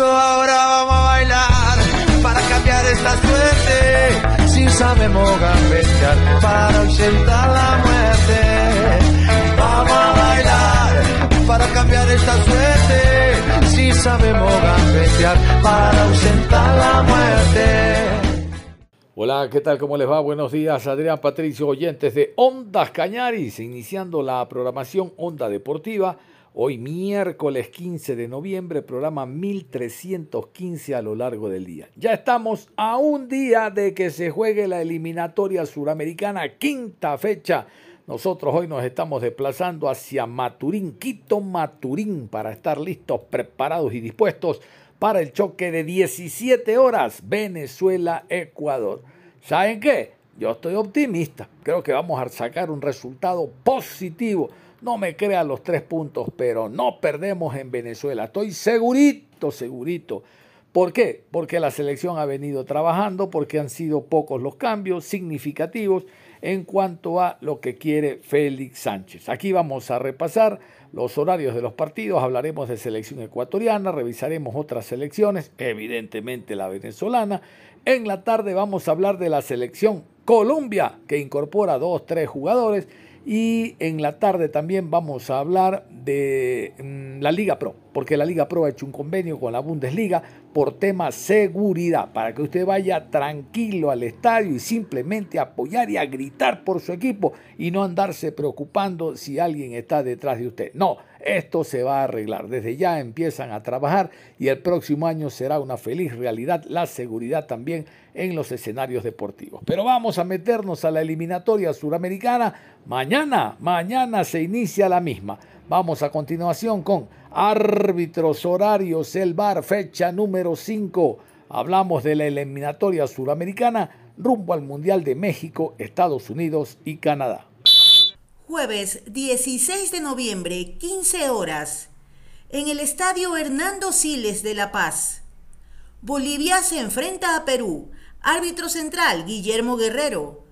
Eso ahora vamos a bailar para cambiar esta suerte. Si sabemos gambetear para ausentar la muerte. Vamos a bailar para cambiar esta suerte. Si sabemos gambetear para ausentar la muerte. Hola, ¿qué tal? ¿Cómo les va? Buenos días, Adrián Patricio, oyentes de Ondas Cañaris, iniciando la programación Onda Deportiva Hoy miércoles 15 de noviembre, programa 1315 a lo largo del día. Ya estamos a un día de que se juegue la eliminatoria suramericana, quinta fecha. Nosotros hoy nos estamos desplazando hacia Maturín, Quito Maturín, para estar listos, preparados y dispuestos para el choque de 17 horas Venezuela-Ecuador. ¿Saben qué? Yo estoy optimista. Creo que vamos a sacar un resultado positivo no me crea los tres puntos, pero no perdemos en Venezuela. Estoy segurito, segurito. ¿Por qué? Porque la selección ha venido trabajando, porque han sido pocos los cambios significativos en cuanto a lo que quiere Félix Sánchez. Aquí vamos a repasar los horarios de los partidos, hablaremos de selección ecuatoriana, revisaremos otras selecciones, evidentemente la venezolana. En la tarde vamos a hablar de la selección Colombia, que incorpora dos, tres jugadores. Y en la tarde también vamos a hablar de mm, la Liga Pro, porque la Liga Pro ha hecho un convenio con la Bundesliga por tema seguridad, para que usted vaya tranquilo al estadio y simplemente apoyar y a gritar por su equipo y no andarse preocupando si alguien está detrás de usted. No, esto se va a arreglar. Desde ya empiezan a trabajar y el próximo año será una feliz realidad la seguridad también en los escenarios deportivos. Pero vamos a meternos a la eliminatoria suramericana. Mañana, mañana se inicia la misma. Vamos a continuación con árbitros horarios, el bar, fecha número 5. Hablamos de la eliminatoria suramericana rumbo al Mundial de México, Estados Unidos y Canadá. Jueves 16 de noviembre, 15 horas, en el Estadio Hernando Siles de La Paz. Bolivia se enfrenta a Perú. Árbitro central, Guillermo Guerrero.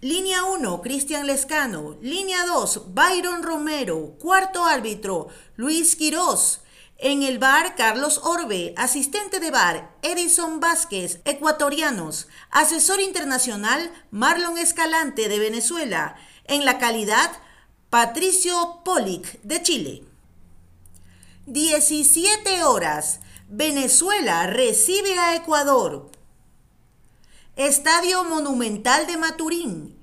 Línea 1, Cristian Lescano. Línea 2, Byron Romero. Cuarto árbitro, Luis Quirós. En el bar, Carlos Orbe. Asistente de bar, Edison Vázquez, ecuatorianos. Asesor internacional, Marlon Escalante, de Venezuela. En la calidad, Patricio Polic, de Chile. 17 horas. Venezuela recibe a Ecuador. Estadio Monumental de Maturín.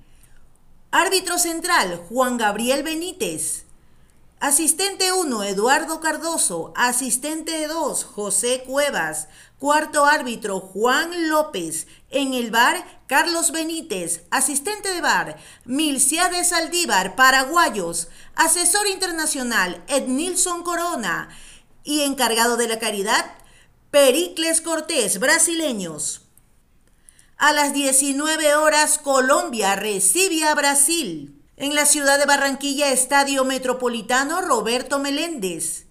Árbitro central, Juan Gabriel Benítez. Asistente 1, Eduardo Cardoso. Asistente 2, José Cuevas. Cuarto árbitro, Juan López. En el bar, Carlos Benítez. Asistente de bar, de Saldívar, paraguayos. Asesor internacional, Ednilson Corona. Y encargado de la caridad, Pericles Cortés, brasileños. A las 19 horas Colombia recibe a Brasil. En la ciudad de Barranquilla, Estadio Metropolitano Roberto Meléndez.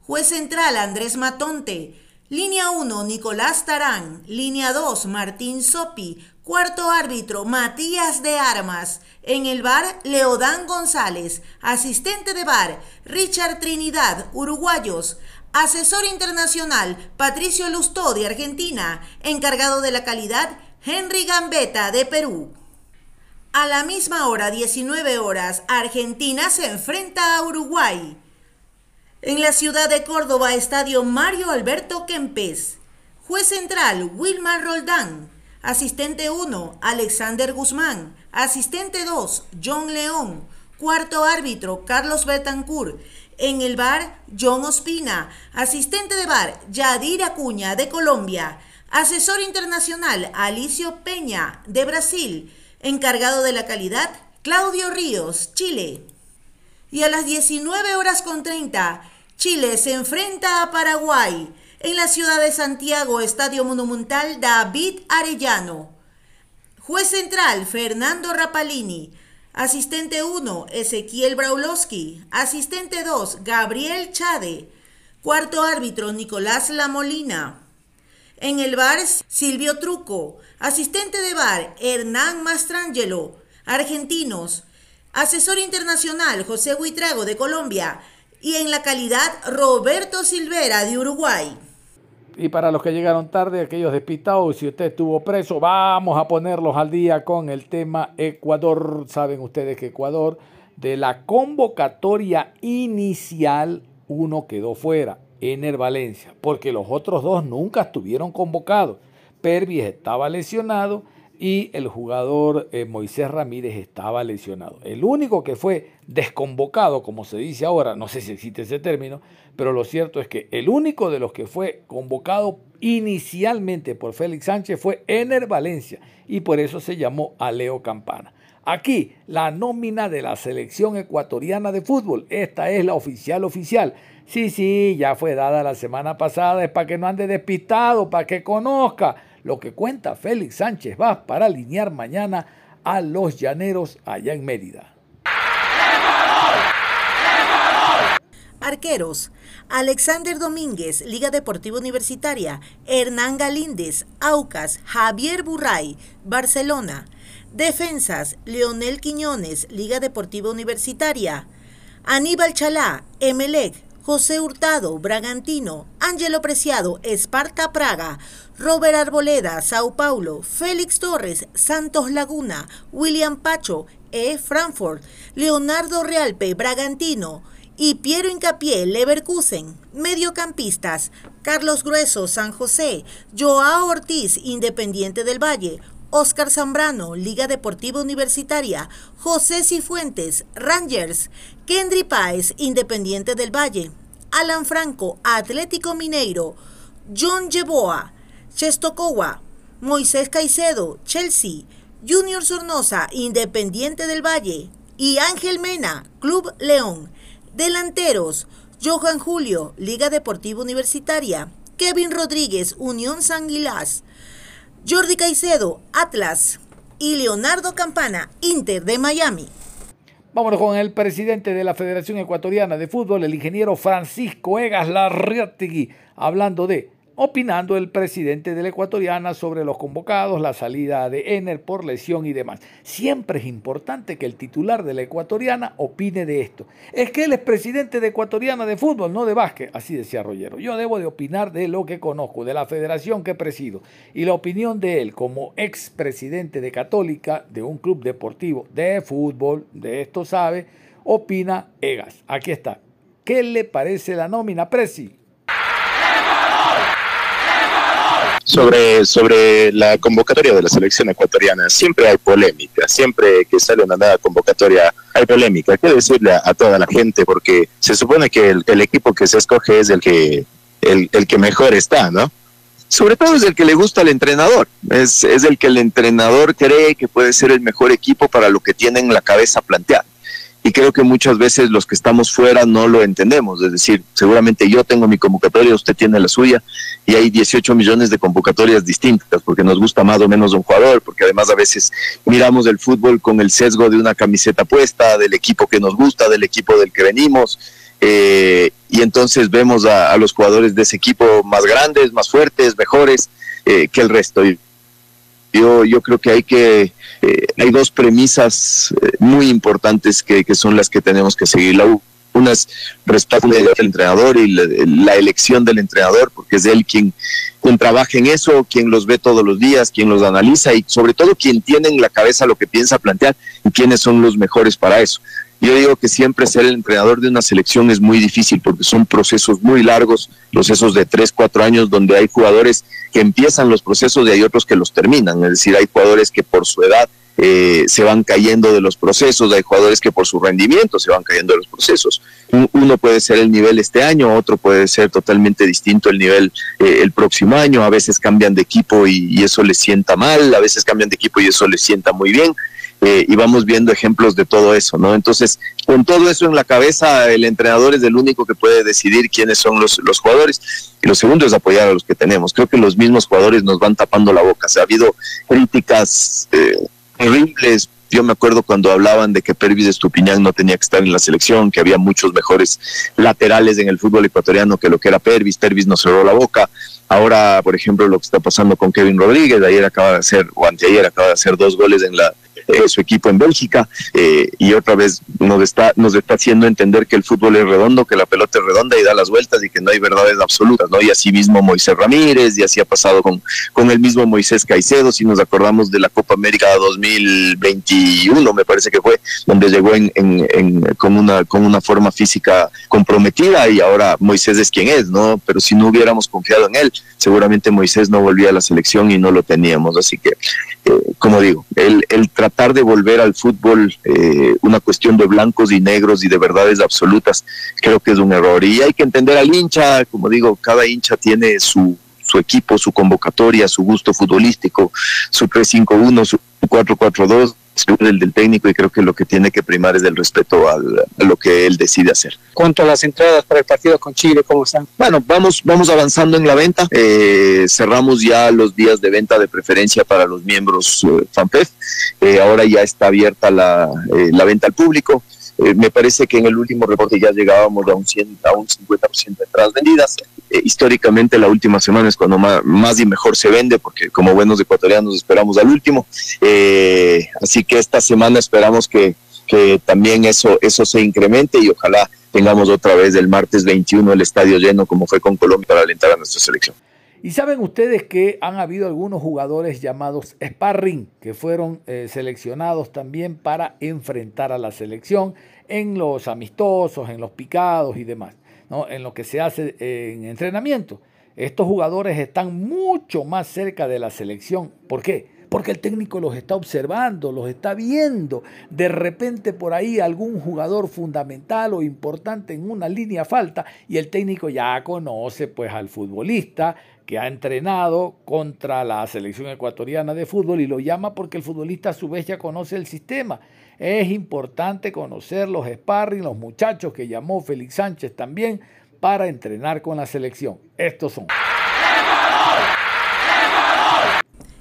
Juez central Andrés Matonte. Línea 1 Nicolás Tarán. Línea 2 Martín Sopi. Cuarto árbitro Matías de Armas. En el bar Leodán González. Asistente de bar Richard Trinidad, uruguayos. Asesor internacional Patricio Lustó de Argentina. Encargado de la calidad Henry Gambetta de Perú. A la misma hora, 19 horas, Argentina se enfrenta a Uruguay. En la ciudad de Córdoba, Estadio Mario Alberto Kempes. Juez central, Wilmar Roldán. Asistente 1, Alexander Guzmán. Asistente 2, John León. Cuarto árbitro, Carlos Betancourt. En el bar, John Ospina. Asistente de bar, Yadir Acuña, de Colombia. Asesor internacional, Alicio Peña, de Brasil. Encargado de la calidad, Claudio Ríos, Chile. Y a las 19 horas con 30, Chile se enfrenta a Paraguay. En la ciudad de Santiago, Estadio Monumental David Arellano. Juez central, Fernando Rapalini. Asistente 1, Ezequiel Braulowski. Asistente 2, Gabriel Chade. Cuarto árbitro, Nicolás Lamolina. En el bar, Silvio Truco. Asistente de bar, Hernán Mastrangelo. Argentinos. Asesor internacional, José Huitrago de Colombia. Y en la calidad, Roberto Silvera de Uruguay. Y para los que llegaron tarde, aquellos despistados, si usted estuvo preso, vamos a ponerlos al día con el tema Ecuador. Saben ustedes que Ecuador, de la convocatoria inicial, uno quedó fuera, Ener Valencia, porque los otros dos nunca estuvieron convocados. Pervis estaba lesionado y el jugador eh, Moisés Ramírez estaba lesionado. El único que fue desconvocado, como se dice ahora, no sé si existe ese término, pero lo cierto es que el único de los que fue convocado inicialmente por Félix Sánchez fue Ener Valencia y por eso se llamó a Leo Campana. Aquí la nómina de la selección ecuatoriana de fútbol, esta es la oficial oficial. Sí, sí, ya fue dada la semana pasada, es para que no ande despistado, para que conozca lo que cuenta Félix Sánchez Vaz para alinear mañana a los llaneros allá en Mérida. Arqueros. Alexander Domínguez, Liga Deportiva Universitaria. Hernán Galíndez, Aucas. Javier Burray, Barcelona. Defensas. Leonel Quiñones, Liga Deportiva Universitaria. Aníbal Chalá, Emelec. José Hurtado, Bragantino, Ángelo Preciado, Esparta Praga, Robert Arboleda, Sao Paulo, Félix Torres, Santos Laguna, William Pacho, E. Frankfurt, Leonardo Realpe, Bragantino y Piero Incapié, Leverkusen. Mediocampistas, Carlos Grueso, San José, Joao Ortiz, Independiente del Valle, Oscar Zambrano, Liga Deportiva Universitaria, José Cifuentes, Rangers, Kendry Páez, Independiente del Valle, Alan Franco, Atlético Mineiro, John Jeboa, Chestocowa, Moisés Caicedo, Chelsea, Junior Sornosa, Independiente del Valle y Ángel Mena, Club León. Delanteros, Johan Julio, Liga Deportiva Universitaria, Kevin Rodríguez, Unión San Gilás, Jordi Caicedo, Atlas y Leonardo Campana, Inter de Miami. Vámonos con el presidente de la Federación Ecuatoriana de Fútbol, el ingeniero Francisco Egas Larriategui, hablando de opinando el presidente de la Ecuatoriana sobre los convocados, la salida de Ener por lesión y demás. Siempre es importante que el titular de la Ecuatoriana opine de esto. Es que él es presidente de Ecuatoriana de fútbol, no de básquet, así decía Rollero. Yo debo de opinar de lo que conozco, de la federación que presido. Y la opinión de él como expresidente de Católica, de un club deportivo de fútbol, de esto sabe, opina Egas. Aquí está. ¿Qué le parece la nómina, Presi? Sobre, sobre la convocatoria de la selección ecuatoriana. Siempre hay polémica, siempre que sale una nueva convocatoria hay polémica. Que decirle a, toda la gente porque se supone que el, equipo que se escoge es el que, el, el que mejor está, ¿no? sobre todo es el que le gusta al entrenador, es, es el que el entrenador cree que puede ser el mejor equipo para lo que tiene en la cabeza planteado y creo que muchas veces los que estamos fuera no lo entendemos. Es decir, seguramente yo tengo mi convocatoria, usted tiene la suya, y hay 18 millones de convocatorias distintas, porque nos gusta más o menos un jugador, porque además a veces miramos el fútbol con el sesgo de una camiseta puesta, del equipo que nos gusta, del equipo del que venimos, eh, y entonces vemos a, los jugadores de ese equipo más grandes, más fuertes, mejores eh, que el resto. Yo, yo creo que hay que eh, hay dos premisas eh, muy importantes que, que, son las que tenemos que seguir. La, una es respeto del entrenador y la, elección del entrenador, porque es él quien, quien trabaja en eso, quien los ve todos los días, quien los analiza y sobre todo quien tiene en la cabeza lo que piensa plantear y quiénes son los mejores para eso. Yo digo que siempre ser el entrenador de una selección es muy difícil porque son procesos muy largos, procesos de tres, cuatro años donde hay jugadores que empiezan los procesos y hay otros que los terminan. Es decir, hay jugadores que por su edad eh, se van cayendo de los procesos, hay jugadores que por su rendimiento se van cayendo de los procesos. Uno puede ser el nivel este año, otro puede ser totalmente distinto el nivel eh, el próximo año, a veces cambian de equipo y, eso les sienta mal, a veces cambian de equipo y eso les sienta muy bien. Eh, y vamos viendo ejemplos de todo eso, ¿no? Entonces, con todo eso en la cabeza, el entrenador es el único que puede decidir quiénes son los, los jugadores. Y lo segundo es apoyar a los que tenemos. Creo que los mismos jugadores nos van tapando la boca. Se ha habido críticas eh, horribles. Yo me acuerdo cuando hablaban de que Pervis Estupiñán no tenía que estar en la selección, que había muchos mejores laterales en el fútbol ecuatoriano que lo que era Pervis. Pervis nos cerró la boca. Ahora, por ejemplo, lo que está pasando con Kevin Rodríguez, ayer acaba de hacer, o anteayer acaba de hacer dos goles en la eh, su equipo en Bélgica eh, y otra vez nos está, nos está haciendo entender que el fútbol es redondo, que la pelota es redonda y da las vueltas y que no hay verdades absolutas, ¿no? Y así mismo Moisés Ramírez y así ha pasado con, con el mismo Moisés Caicedo, si nos acordamos de la Copa América 2021, me parece que fue, donde llegó en, en, con, una, con una forma física comprometida y ahora Moisés es quien es, ¿no? Pero si no hubiéramos confiado en él, seguramente Moisés no volvía a la selección y no lo teníamos, así que, eh, como digo, el, el de volver al fútbol eh, una cuestión de blancos y negros y de verdades absolutas, creo que es un error. Y hay que entender al hincha, como digo, cada hincha tiene su, su equipo, su convocatoria, su gusto futbolístico, su 3-5-1, su 4-4-2 el del técnico y creo que lo que tiene que primar es el respeto a lo que él decide hacer. ¿Cuánto a las entradas para el partido con Chile, ¿cómo están? Bueno, vamos, vamos avanzando en la venta. Eh, cerramos ya los días de venta de preferencia para los miembros eh, FanPef. Eh, ahora ya está abierta la, la venta al público. Me parece que en el último reporte ya llegábamos a un, 100, a un 50% de entradas vendidas. históricamente la última semana es cuando más, y mejor se vende, porque como buenos ecuatorianos esperamos al último. así que esta semana esperamos que, que también eso, eso se incremente y ojalá tengamos otra vez el martes 21 el estadio lleno como fue con Colombia para alentar a nuestra selección. Y saben ustedes que han habido algunos jugadores llamados sparring que fueron eh, seleccionados también para enfrentar a la selección en los amistosos, en los picados y demás, ¿no? en lo que se hace en entrenamiento. Estos jugadores están mucho más cerca de la selección. ¿Por qué? porque el técnico los está observando, los está viendo. De repente por ahí algún jugador fundamental o importante en una línea falta y el técnico ya conoce pues al futbolista que ha entrenado contra la selección ecuatoriana de fútbol y lo llama porque el futbolista a su vez ya conoce el sistema. Es importante conocer los sparring, los muchachos que llamó Félix Sánchez también para entrenar con la selección. Estos son.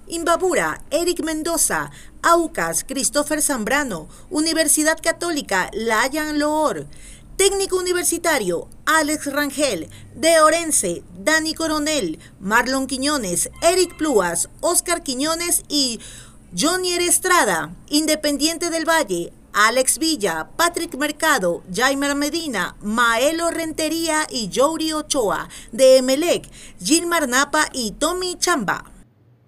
Imbabura, Eric Mendoza, Aucas, Christopher Zambrano, Universidad Católica, Layan Loor, Técnico Universitario, Alex Rangel, De Orense, Dani Coronel, Marlon Quiñones, Eric Pluas, Oscar Quiñones y Johnny Estrada, Independiente del Valle, Alex Villa, Patrick Mercado, Jaime Medina, Maelo Rentería y Jory Ochoa, de Emelec, Gilmar Napa y Tommy Chamba.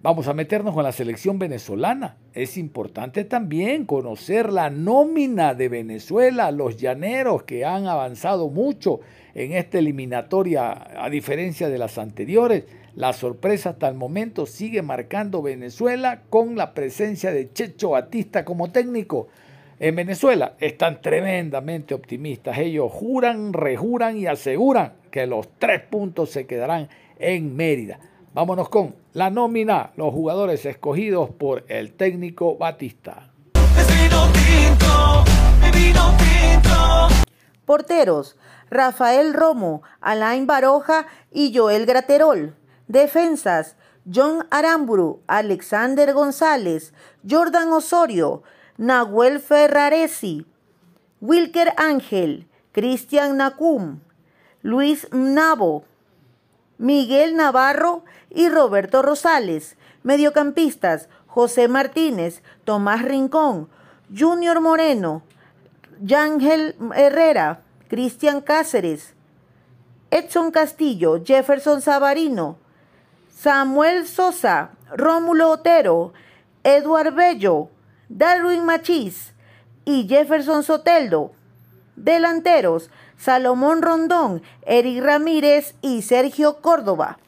Vamos a meternos con la selección venezolana. Es importante también conocer la nómina de Venezuela, los llaneros que han avanzado mucho en esta eliminatoria, a diferencia de las anteriores. La sorpresa hasta el momento sigue marcando Venezuela con la presencia de Checho Batista como técnico. En Venezuela están tremendamente optimistas. Ellos juran, rejuran y aseguran que los tres puntos se quedarán en Mérida. Vámonos con la nómina, los jugadores escogidos por el técnico Batista. Porteros, Rafael Romo, Alain Baroja y Joel Graterol. Defensas, John Aramburu, Alexander González, Jordan Osorio, Nahuel Ferraresi, Wilker Ángel, Cristian Nacum, Luis Nabo, Miguel Navarro y Roberto Rosales. Mediocampistas, José Martínez, Tomás Rincón, Junior Moreno, Yángel Herrera, Cristian Cáceres, Edson Castillo, Jefferson Sabarino, Samuel Sosa, Rómulo Otero, Eduard Bello, Darwin Machís y Jefferson Soteldo. Delanteros, Salomón Rondón, Eric Ramírez y Sergio Córdoba.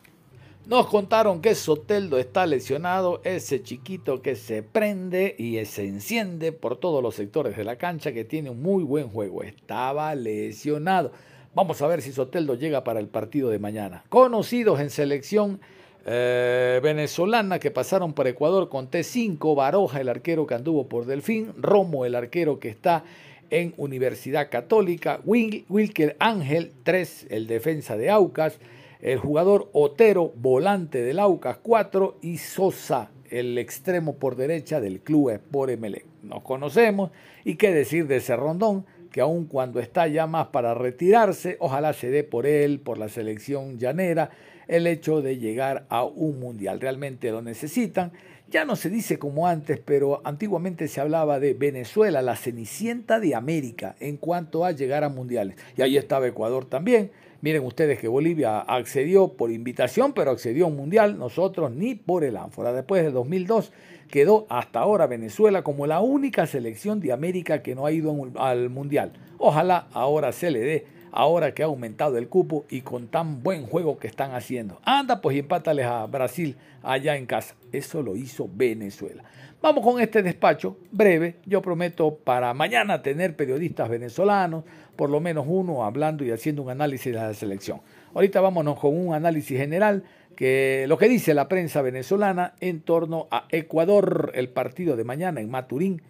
Nos contaron que Soteldo está lesionado, ese chiquito que se prende y se enciende por todos los sectores de la cancha, que tiene un muy buen juego. Estaba lesionado. Vamos a ver si Soteldo llega para el partido de mañana. Conocidos en selección eh, venezolana que pasaron por Ecuador con T5, Baroja, el arquero que anduvo por Delfín, Romo, el arquero que está en Universidad Católica, Wilker Ángel, 3, el defensa de Aucas, el jugador Otero, volante del Aucas 4 y Sosa, el extremo por derecha del club Sport Emelec. Nos conocemos y qué decir de ese rondón que aun cuando está ya más para retirarse, ojalá se dé por él, por la selección llanera, el hecho de llegar a un mundial. Realmente lo necesitan. Ya no se dice como antes, pero antiguamente se hablaba de Venezuela, la cenicienta de América, en cuanto a llegar a mundiales. Y ahí estaba Ecuador también Miren ustedes que Bolivia accedió por invitación, pero accedió a un mundial, nosotros ni por el ánfora. Después de 2002 quedó hasta ahora Venezuela como la única selección de América que no ha ido al mundial. Ojalá ahora se le dé, ahora que ha aumentado el cupo y con tan buen juego que están haciendo. Anda pues y empátales a Brasil allá en casa. Eso lo hizo Venezuela. Vamos con este despacho breve. Yo prometo para mañana tener periodistas venezolanos, por lo menos uno hablando y haciendo un análisis de la selección. Ahorita vámonos con un análisis general que lo que dice la prensa venezolana en torno a Ecuador, el partido de mañana en Maturín,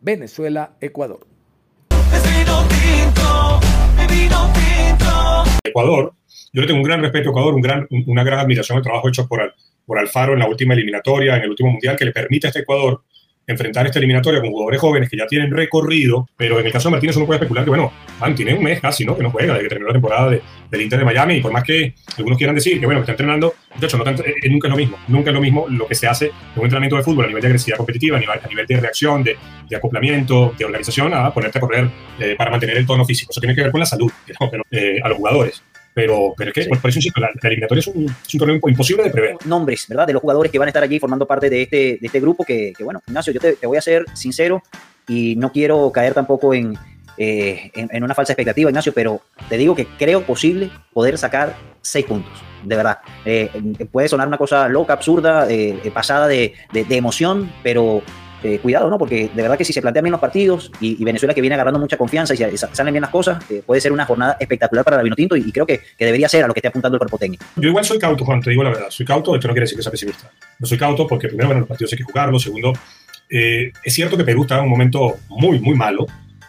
Venezuela, Ecuador. Ecuador, yo le tengo un gran respeto a Ecuador, una gran admiración al trabajo hecho por, por Alfaro en la última eliminatoria, en el último mundial, que le permite a este Ecuador enfrentar esta eliminatoria con jugadores jóvenes que ya tienen recorrido, pero en el caso de Martínez uno puede especular que, bueno, man, tiene un mes casi, ¿no? Que no juega, desde que terminó la temporada de, del Inter de Miami, y por más que algunos quieran decir que, bueno, que está entrenando, de hecho, no tanto, eh, nunca es lo mismo, nunca es lo mismo lo que se hace en un entrenamiento de fútbol a nivel de agresividad competitiva, a nivel, a nivel de reacción, de, acoplamiento, de organización, a ponerte a correr eh, para mantener el tono físico. Eso tiene que ver con la salud, pero, eh, a los jugadores. Pero, pero es que, por, eso insisto, la, eliminatoria es un, es un, torneo imposible de prever. Nombres, ¿verdad? De los jugadores que van a estar allí formando parte de este, de este grupo, que, que bueno, Ignacio, yo te, te, voy a ser sincero y no quiero caer tampoco en, eh, en, en, una falsa expectativa, Ignacio, pero te digo que creo posible poder sacar seis puntos, de verdad. Eh, puede sonar una cosa loca, absurda, eh, pasada de, de, de emoción, pero eh, cuidado, ¿no? Porque de verdad que si se plantean bien los partidos y, y Venezuela que viene agarrando mucha confianza y, y salen bien las cosas, eh, puede ser una jornada espectacular para Vinotinto y, y, creo que, que, debería ser a lo que esté apuntando el cuerpo técnico. Yo igual soy cauto, Juan, te digo la verdad. Soy cauto, esto no quiere decir que sea pesimista. No soy cauto porque primero, bueno, los partidos hay que jugarlos. Segundo, eh, es cierto que Perú está en un momento muy, muy malo,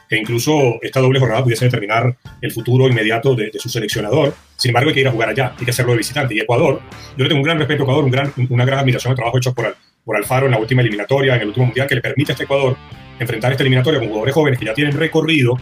que incluso esta doble jornada pudiese determinar el futuro inmediato de, de, su seleccionador. Sin embargo, hay que ir a jugar allá, hay que hacerlo de visitante. Y Ecuador, yo le tengo un gran respeto a Ecuador, un gran, una gran admiración al trabajo hecho por, por Alfaro en la última eliminatoria, en el último mundial, que le permite a este Ecuador enfrentar esta eliminatoria con jugadores jóvenes que ya tienen recorrido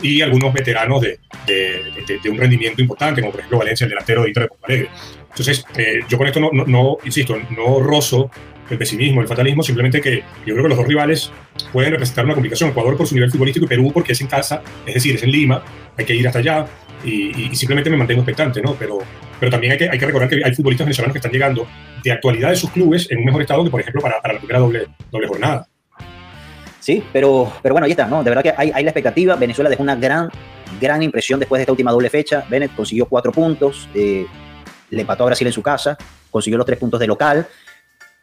y algunos veteranos de, de, de, de un rendimiento importante, como por ejemplo Valencia, el delantero de Inter de Porto Alegre. Entonces, eh, yo con esto no, no, no, insisto, no rozo el pesimismo, el fatalismo, simplemente que yo creo que los dos rivales pueden representar una complicación. Ecuador por su nivel futbolístico y Perú porque es en casa, es decir, es en Lima, hay que ir hasta allá y, y simplemente me mantengo expectante, ¿no? Pero, pero también hay que, hay que recordar que hay futbolistas venezolanos que están llegando de actualidad de sus clubes en un mejor estado que, por ejemplo, para, para la primera doble, doble jornada. Sí, pero, pero bueno, ahí está, ¿no? De verdad que hay, hay la expectativa. Venezuela dejó una gran, gran impresión después de esta última doble fecha. Bennett consiguió cuatro puntos, eh, le empató a Brasil en su casa, consiguió los tres puntos de local.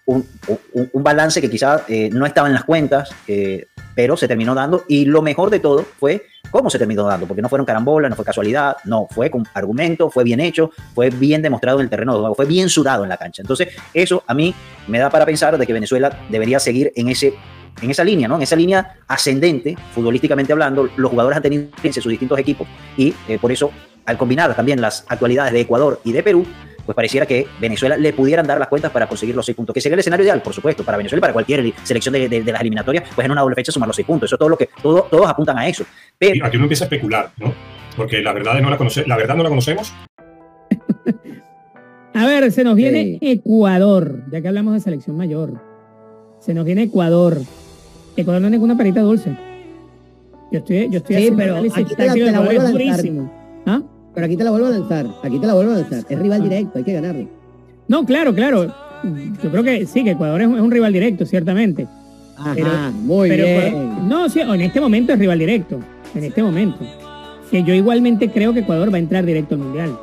Un, un, balance que quizás eh, no estaba en las cuentas, eh, pero se terminó dando. Y lo mejor de todo fue cómo se terminó dando, porque no fueron carambolas, no fue casualidad, no, fue con argumento, fue bien hecho, fue bien demostrado en el terreno de juego, fue bien sudado en la cancha. Entonces, eso a mí me da para pensar de que Venezuela debería seguir en ese en esa línea, ¿no? En esa línea ascendente, futbolísticamente hablando, los jugadores han tenido en sus distintos equipos y eh, por eso, al combinar también las actualidades de Ecuador y de Perú, pues pareciera que Venezuela le pudieran dar las cuentas para conseguir los seis puntos, que sería el escenario ideal, por supuesto, para Venezuela y para cualquier selección de, de, de las eliminatorias, pues en una doble fecha sumar los seis puntos. Eso es todo lo que todo, todos apuntan a eso. Pero... Aquí uno empieza a especular, ¿no? Porque la verdad no la, conoce, la verdad no la conocemos. a ver, se nos viene sí. Ecuador, ya que hablamos de selección mayor. Se nos viene Ecuador. Ecuador no es ninguna perita dulce. Yo estoy, yo estoy sí, pero aquí te la, te la vuelvo a lanzar. ¿Ah? Pero aquí te la vuelvo a lanzar. Aquí te la vuelvo a lanzar. Es rival directo, hay que ganarlo. No, claro, claro. Yo creo que sí, que Ecuador es un, rival directo, ciertamente. Ajá, pero, muy pero, bien. No, sí, en este momento es rival directo. En este momento. Que yo igualmente creo que Ecuador va a entrar directo al Mundial.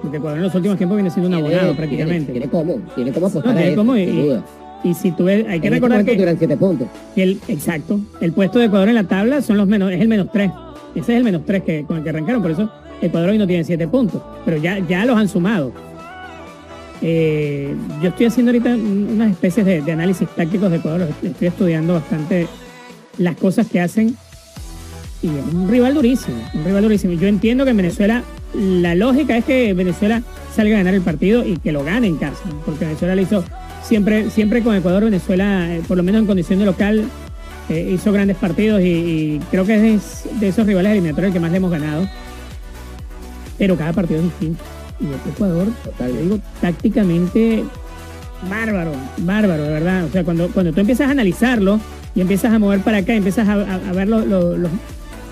Porque Ecuador en los últimos tiempos viene siendo un Tiene- abonado tiene- prácticamente. Tiene cómo, tiene cómo apostar No, a tiene cómo y- si tú ves, hay que En este recordar momento que siete puntos. que el, exacto, el puesto de Ecuador en la tabla son los menos, es el menos tres. Ese es el menos tres que, con el que arrancaron, por eso Ecuador hoy no tiene siete puntos, pero ya, ya los han sumado. Eh, yo estoy haciendo ahorita un- unas especies de, análisis tácticos de Ecuador, estoy estudiando bastante las cosas que hacen y es un rival durísimo, un rival durísimo. Yo entiendo que en Venezuela la lógica es que Venezuela salga a ganar el partido y que lo gane en casa, porque Venezuela lo hizo siempre, siempre con Ecuador, Venezuela, eh, por lo menos en condición de local, eh, hizo grandes partidos y, y creo que es de esos rivales eliminatorios el que más le hemos ganado. Pero cada partido es distinto. Y este Ecuador, yo digo, tácticamente bárbaro, bárbaro, de verdad. O sea, cuando, cuando tú empiezas a analizarlo y empiezas a mover para acá, empiezas a, a- a ver lo-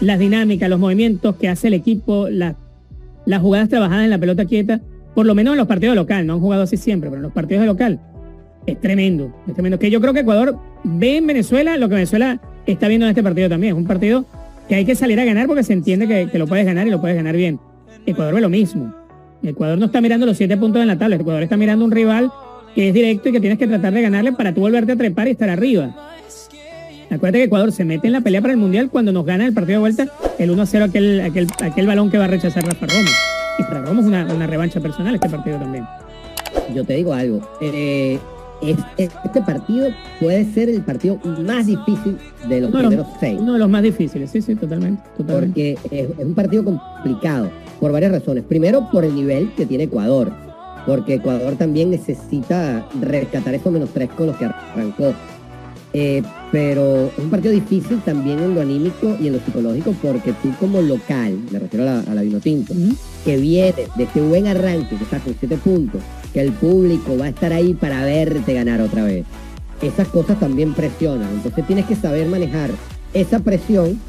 las dinámicas, los movimientos que hace el equipo, la- las jugadas trabajadas en la pelota quieta, por lo menos en los partidos de local, no han jugado así siempre, pero en los partidos de local, es tremendo, es tremendo. Que yo creo que Ecuador ve en Venezuela lo que Venezuela está viendo en este partido también. Es un partido que hay que salir a ganar porque se entiende que, que lo puedes ganar y lo puedes ganar bien. Ecuador ve lo mismo. Ecuador no está mirando los siete puntos en la tabla, Ecuador está mirando un rival que es directo y que tienes que tratar de ganarle para tú volverte a trepar y estar arriba. Acuérdate que Ecuador se mete en la pelea para el Mundial cuando nos gana el partido de vuelta el 1-0 aquel, aquel, aquel balón que va a rechazar Rafa Roma. Y para Roma es una, una revancha personal este partido también. Yo te digo algo. eh, es- es- este partido puede ser el partido más difícil de los Uno los- primeros seis. Uno de los más difíciles, sí, sí, totalmente. totalmente. Porque es, es un partido complicado por varias razones. Primero, por el nivel que tiene Ecuador. Porque Ecuador también necesita rescatar esos menos tres con los que arrancó. Eh, pero es un partido difícil también en lo anímico y en lo psicológico porque tú como local, me refiero a la, a la Vinotinto, que viene de este buen arranque, que está con siete puntos, que el público va a estar ahí para verte ganar otra vez. Esas cosas también presionan. Entonces tienes que saber manejar esa presión,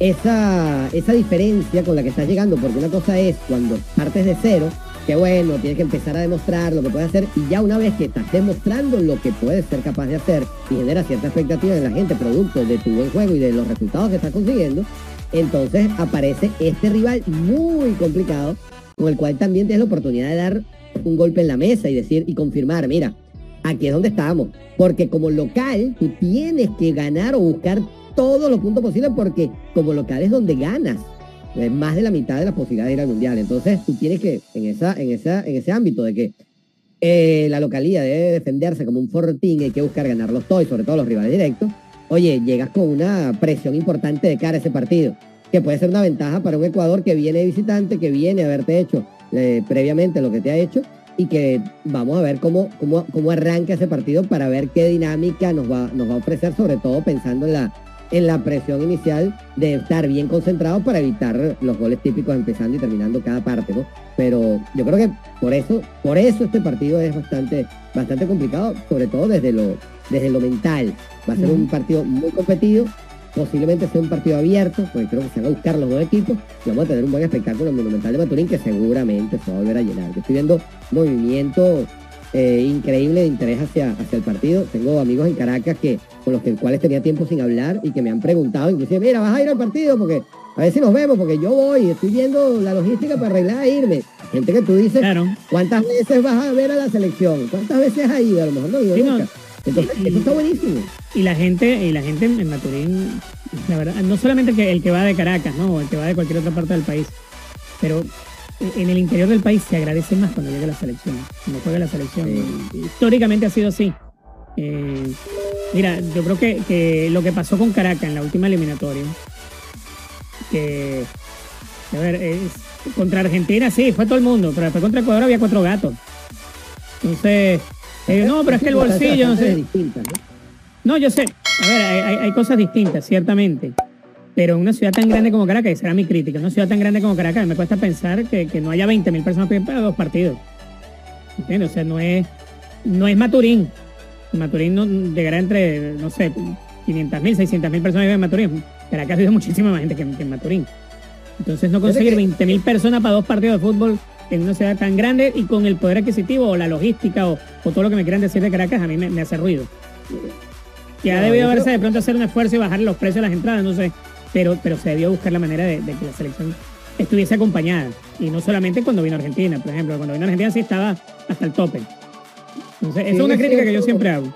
esa, esa diferencia con la que estás llegando, porque una cosa es cuando partes de cero, que bueno, tienes que empezar a demostrar lo que puedes hacer y ya una vez que estás demostrando lo que puedes ser capaz de hacer y genera cierta expectativa en la gente producto de tu buen juego y de los resultados que estás consiguiendo, entonces aparece este rival muy complicado con el cual también tienes la oportunidad de dar un golpe en la mesa y decir y confirmar, mira, aquí es donde estamos, porque como local tú tienes que ganar o buscar todos los puntos posibles porque como local es donde ganas. Es más de la mitad de la posibilidad de ir al mundial. Entonces tú tienes que, en, esa, en, esa, en ese ámbito de que eh, la localidad debe defenderse como un fortín, hay que buscar ganarlos todos, y sobre todo los rivales directos, oye, llegas con una presión importante de cara a ese partido, que puede ser una ventaja para un Ecuador que viene visitante, que viene a haberte hecho eh, previamente lo que te ha hecho, y que vamos a ver cómo, cómo, cómo arranca ese partido para ver qué dinámica nos va, nos va a ofrecer, sobre todo pensando en la, en la presión inicial de estar bien concentrados para evitar los goles típicos empezando y terminando cada parte, ¿no? Pero yo creo que por eso, por eso este partido es bastante, bastante complicado, sobre todo desde lo, desde lo mental. Va a ser un partido muy competido, posiblemente sea un partido abierto, porque creo que se van a buscar los dos equipos y vamos a tener un buen espectáculo en el Monumental de Maturín que seguramente se va a volver a llenar. Yo estoy viendo movimiento eh, increíble de interés hacia, hacia el partido. Tengo amigos en Caracas que con los que, cuales tenía tiempo sin hablar y que me han preguntado, inclusive, mira, vas a ir al partido porque a ver si nos vemos, porque yo voy, estoy viendo la logística para arreglar e irme. Gente que tú dices, ¿cuántas veces vas a ver a la selección? ¿Cuántas veces has ido? A lo mejor no Sí, no. Entonces, eso está buenísimo. Y la gente, y la gente en Maturín, la verdad, no solamente el que, el que va de Caracas, ¿no? O el que va de cualquier otra parte del país, pero en el interior del país se agradece más cuando llega la selección, cuando juega la selección. Históricamente ha sido así. Eh, mira, yo creo que, que lo que pasó con Caracas en la última eliminatoria, que, a ver, es- contra Argentina sí, fue todo el mundo, pero después contra Ecuador había cuatro gatos. Entonces, eh, no, pero es que el bolsillo, no sé. No, yo sé. A ver, hay, cosas distintas, ciertamente. Pero en una ciudad tan grande como Caracas, esa era mi crítica, una ciudad tan grande como Caracas, me cuesta pensar que, que no haya 20.000 personas para dos partidos. ¿Entiendes? O sea, no es, no es Maturín. Maturín no llegará entre, no sé, 500.000, 600.000 personas viven en Maturín. Caracas vive muchísima más gente que, que en Maturín. Entonces no conseguir 20.000 personas para dos partidos de fútbol en una ciudad tan grande y con el poder adquisitivo o la logística o, o todo lo que me quieran decir de Caracas, a mí me, me hace ruido. Que ha debido haberse de pronto hacer un esfuerzo y bajar los precios de las entradas, no sé. Pero, pero se debió buscar la manera de, de que la selección estuviese acompañada. Y no solamente cuando vino a Argentina, por ejemplo, cuando vino a Argentina sí estaba hasta el tope. Entonces, esa es una crítica que yo siempre hago.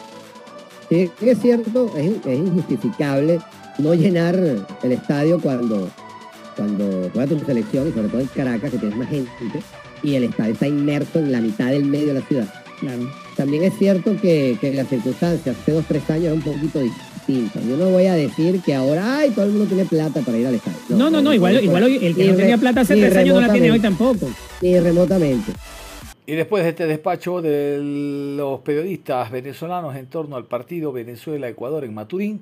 Sí, es cierto, es, es injustificable no llenar el estadio cuando, cuando juega tu selección, y sobre todo en Caracas, que tienes más gente, y el estadio está inmerso en la mitad del medio de la ciudad. Claro. También es cierto que, que las circunstancias hace dos, tres años es un poquito distintas. Yo no voy a decir que ahora, ay, todo el mundo tiene plata para ir al estadio. No, no, no, igual, igual hoy- el que no tenía plata hace tres años no la tiene hoy tampoco. Ni remotamente. Y después de este despacho de los periodistas venezolanos en torno al partido Venezuela-Ecuador en Maturín,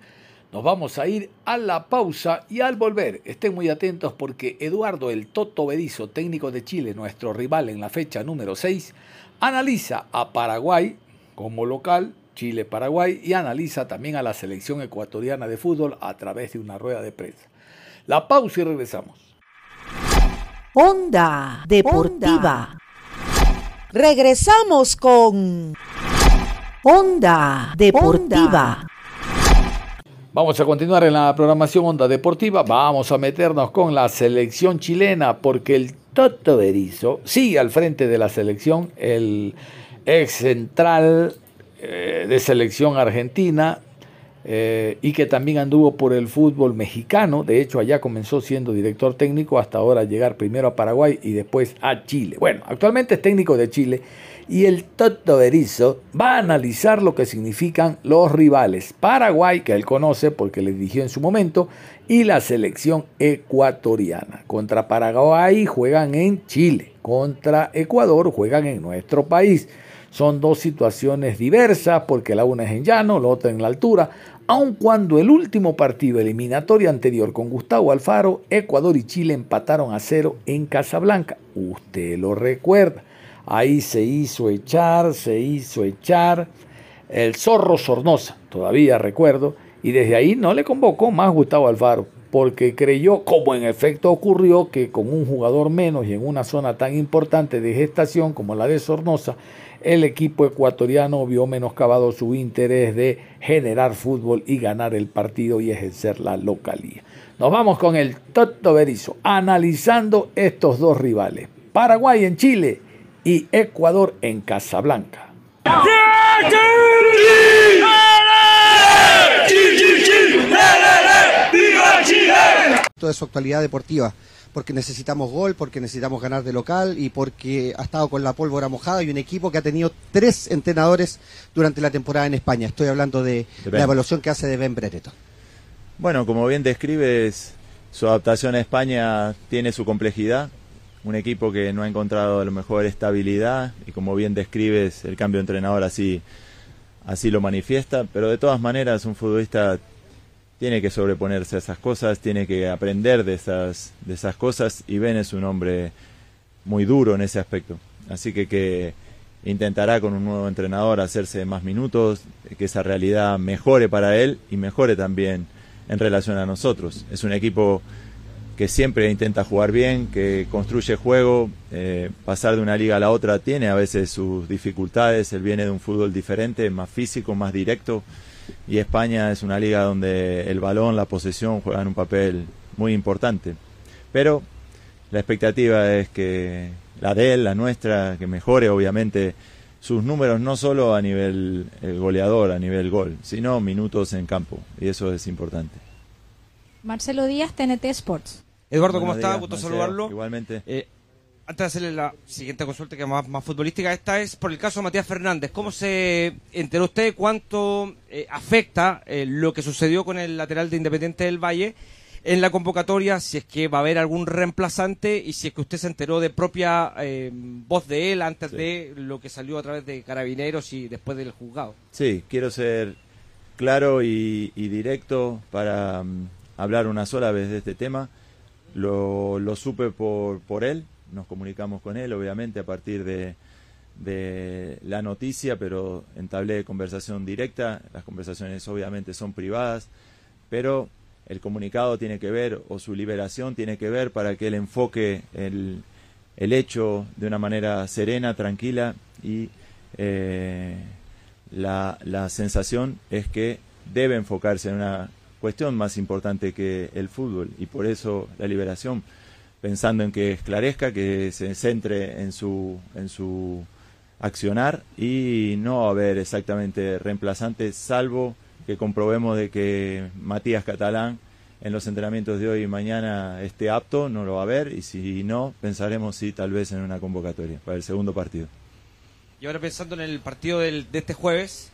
nos vamos a ir a la pausa y al volver, estén muy atentos porque Eduardo el Toto Berizo, técnico de Chile, nuestro rival en la fecha número 6, analiza a Paraguay como local, Chile-Paraguay, y analiza también a la selección ecuatoriana de fútbol a través de una rueda de prensa. La pausa y regresamos. Onda Deportiva. Regresamos con Onda Deportiva. Vamos a continuar en la programación Onda Deportiva. Vamos a meternos con la selección chilena porque el Toto Berizzo sigue al frente de la selección, el ex central eh, de selección argentina eh, y que también anduvo por el fútbol mexicano. De hecho, allá comenzó siendo director técnico hasta ahora llegar primero a Paraguay y después a Chile. Bueno, actualmente es técnico de Chile y el Toto Berizzo va a analizar lo que significan los rivales. Paraguay, que él conoce porque le dirigió en su momento, y la selección ecuatoriana. Contra Paraguay juegan en Chile, contra Ecuador juegan en nuestro país. Son dos situaciones diversas porque la una es en llano, la otra en la altura, aun cuando el último partido eliminatorio anterior con Gustavo Alfaro, Ecuador y Chile empataron a cero en Casablanca. Usted lo recuerda. Ahí se hizo echar, se hizo echar el zorro Sornosa, todavía recuerdo, y desde ahí no le convocó más Gustavo Alfaro, porque creyó, como en efecto ocurrió, que con un jugador menos y en una zona tan importante de gestación como la de Sornosa, el equipo ecuatoriano vio menoscabado su interés de generar fútbol y ganar el partido y ejercer la localía. Nos vamos con el Toto Berizo, analizando estos dos rivales, Paraguay en Chile y Ecuador en Casablanca. de su actualidad deportiva, porque necesitamos gol, porque necesitamos ganar de local y porque ha estado con la pólvora mojada y un equipo que ha tenido tres entrenadores durante la temporada en España. Estoy hablando de, De la evaluación que hace de Ben Brereton. Bueno, como bien describes, su adaptación a España tiene su complejidad. Un equipo que no ha encontrado a lo mejor estabilidad y como bien describes, el cambio de entrenador así, así lo manifiesta. Pero de todas maneras, un futbolista tiene que sobreponerse a esas cosas, tiene que aprender de esas, de esas cosas y Ben es un hombre muy duro en ese aspecto. Así que, que intentará con un nuevo entrenador hacerse más minutos, que esa realidad mejore para él y mejore también en relación a nosotros. Es un equipo que siempre intenta jugar bien, que construye juego, eh, pasar de una liga a la otra tiene a veces sus dificultades, él viene de un fútbol diferente, más físico, más directo, y España es una liga donde el balón, la posesión juegan un papel muy importante. Pero la expectativa es que la de él, la nuestra, que mejore obviamente sus números no solo a nivel eh, goleador, a nivel gol, sino minutos en campo, y eso es importante. Marcelo Díaz, TNT Sports. Eduardo, ¿cómo Buenos está? días, Gusto Marcelo. saludarlo. Igualmente. Eh, antes de hacerle la siguiente consulta, que es más, más futbolística, esta es por el caso de Matías Fernández. ¿Cómo se enteró usted cuánto eh, afecta eh, lo que sucedió con el lateral de Independiente del Valle en la convocatoria? Si es que va a haber algún reemplazante y si es que usted se enteró de propia eh, voz de él antes de lo que salió a través de Carabineros y después del juzgado. Sí, quiero ser claro y, y directo para mm, hablar una sola vez de este tema. Lo, lo supe por, por él, nos comunicamos con él, obviamente, a partir de, de la noticia, pero entablé conversación directa. Las conversaciones obviamente son privadas, pero el comunicado tiene que ver, o su liberación tiene que ver para que él enfoque el, el hecho de una manera serena, tranquila y eh, la, la sensación es que debe enfocarse en una cuestión más importante que el fútbol y por eso la liberación. pensando en que esclarezca, que se centre en su, en su accionar y no haber exactamente reemplazantes, salvo que comprobemos de que Matías Catalán en los entrenamientos de hoy y mañana esté apto, no lo va a ver, y si no, pensaremos si tal vez en una convocatoria para el segundo partido. Y ahora pensando en el partido del, de este jueves,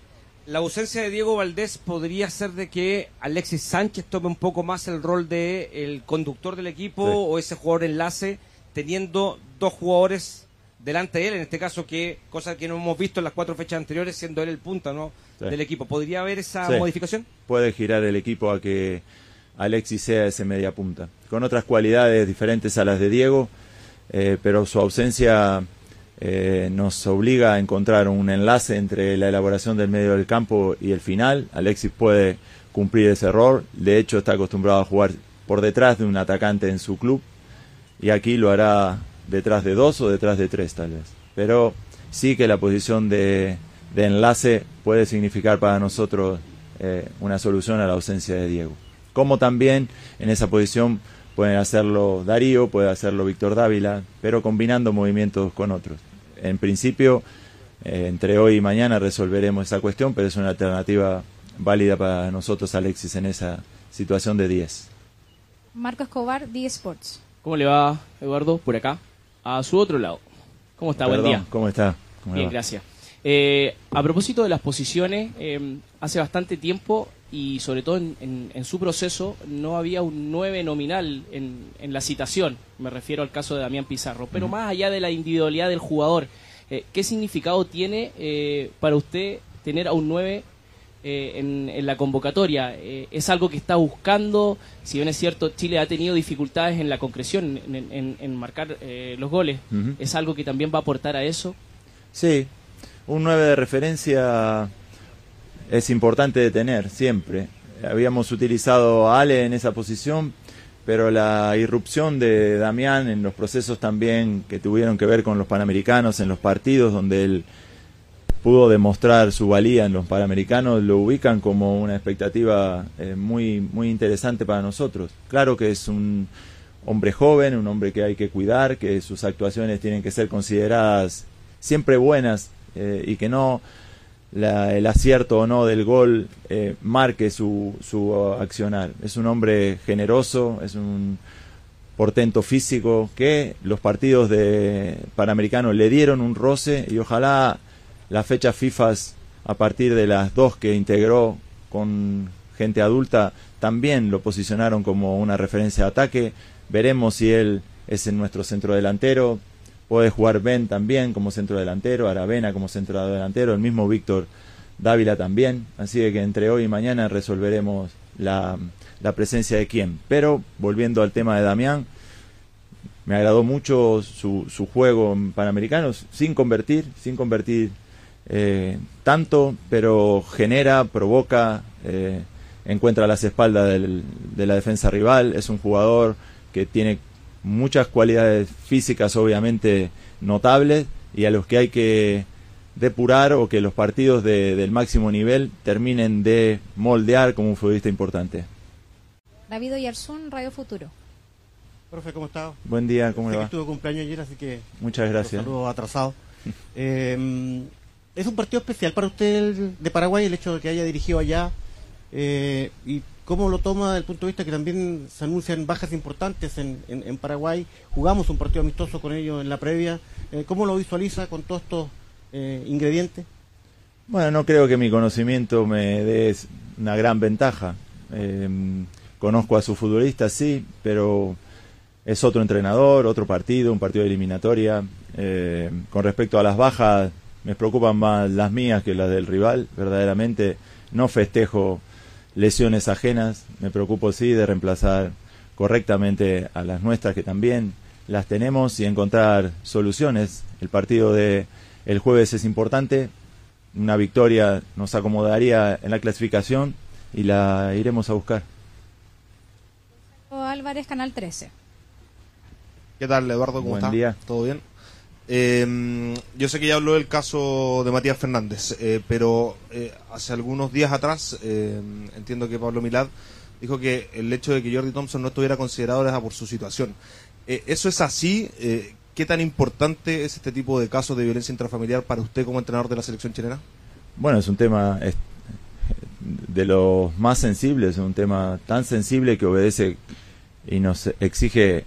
la ausencia de Diego Valdés podría ser de que Alexis Sánchez tome un poco más el rol de el conductor del equipo o ese jugador enlace, teniendo dos jugadores delante de él, en este caso que cosa que no hemos visto en las cuatro fechas anteriores, siendo él el punta ¿no? del equipo. ¿Podría haber esa Sí. modificación? Puede girar el equipo a que Alexis sea ese media punta, con otras cualidades diferentes a las de Diego, eh, pero su ausencia eh, nos obliga a encontrar un enlace entre la elaboración del medio del campo y el final. Alexis puede cumplir ese rol, de hecho está acostumbrado a jugar por detrás de un atacante en su club y aquí lo hará detrás de dos o detrás de tres tal vez. Pero sí que la posición de, de enlace puede significar para nosotros eh, una solución a la ausencia de Diego. Como también en esa posición pueden hacerlo Darío, puede hacerlo Víctor Dávila, pero combinando movimientos con otros. En principio, eh, entre hoy y mañana resolveremos esa cuestión, pero es una alternativa válida para nosotros, Alexis, en esa situación de 10. Marco Escobar, D Sports. ¿Cómo le va, Eduardo? Por acá. A su otro lado. ¿Cómo está? Buen Perdón, día. ¿Cómo está? ¿Cómo le Bien, va? gracias. Eh, a propósito de las posiciones, eh, hace bastante tiempo y sobre todo en, en- en su proceso no había un 9 nominal en, en la citación. Me refiero al caso de Damián Pizarro. Pero más allá de la individualidad del jugador, eh, ¿qué significado tiene eh, para usted tener a un 9 eh, en, la convocatoria? Eh, ¿Es algo que está buscando? Si bien es cierto, Chile ha tenido dificultades en la concreción, en, marcar eh, los goles. ¿Es algo que también va a aportar a eso? Sí, un 9 de referencia es importante de tener siempre. Habíamos utilizado a Ale en esa posición, pero la irrupción de Damián en los procesos también que tuvieron que ver con los panamericanos, en los partidos donde él pudo demostrar su valía en los panamericanos, lo ubican como una expectativa eh, muy, muy interesante para nosotros. Claro que es un hombre joven, un hombre que hay que cuidar, que sus actuaciones tienen que ser consideradas siempre buenas eh, y que no la- el acierto o no del gol eh, marque su, su accionar. Es un hombre generoso, es un portento físico que los partidos de Panamericanos le dieron un roce y ojalá las fechas FIFA a partir de las dos que integró con gente adulta también lo posicionaron como una referencia de ataque. Veremos si él es en nuestro centro delantero. Puede jugar Ben también como centro delantero, Aravena como centro delantero, el mismo Víctor Dávila también. Así que entre hoy y mañana resolveremos la, la presencia de quién. Pero volviendo al tema de Damián, me agradó mucho su, su juego en Panamericanos, sin convertir, sin convertir eh, tanto, pero genera, provoca, eh, encuentra las espaldas del- de la defensa rival. Es un jugador que tiene muchas cualidades físicas, obviamente notables, y a los que hay que depurar o que los partidos de- del máximo nivel terminen de moldear como un futbolista importante. David Oyarzún, Radio Futuro. Profe, ¿cómo está? Buen día, ¿cómo Sé le que va? estuvo cumpleaños ayer, así que... Muchas gracias. Los saludo atrasado. Eh, ¿Es un partido especial para usted el de Paraguay el hecho de que haya dirigido allá? Eh, ¿Y cómo lo toma desde el punto de vista que también se anuncian bajas importantes en, Paraguay? Jugamos un partido amistoso con ellos en la previa. Eh, ¿Cómo lo visualiza con todos estos eh, ingredientes? Bueno, no creo que mi conocimiento me dé una gran ventaja. Eh, conozco a su futbolista, sí, pero es otro entrenador, otro partido, un partido de eliminatoria. Eh, con respecto a las bajas, me preocupan más las mías que las del rival. Verdaderamente no festejo lesiones ajenas. Me preocupo, sí, de reemplazar correctamente a las nuestras que también las tenemos y encontrar soluciones. El partido de el jueves es importante, una victoria nos acomodaría en la clasificación y la iremos a buscar. Álvarez, Canal 13. ¿Qué tal, Eduardo? ¿Cómo Buen estás? día. ¿Todo bien? Eh, yo sé que ya habló del caso de Matías Fernández, eh, pero eh, hace algunos días atrás, eh, entiendo que Pablo Milad dijo que el hecho de que Jordi Thompson no estuviera considerado era por su situación. Eh, ¿Eso es así? Eh, ¿Qué tan importante es este tipo de casos de violencia intrafamiliar para usted como entrenador de la selección chilena? Bueno, es un tema de los más sensibles, es un tema tan sensible que obedece y nos exige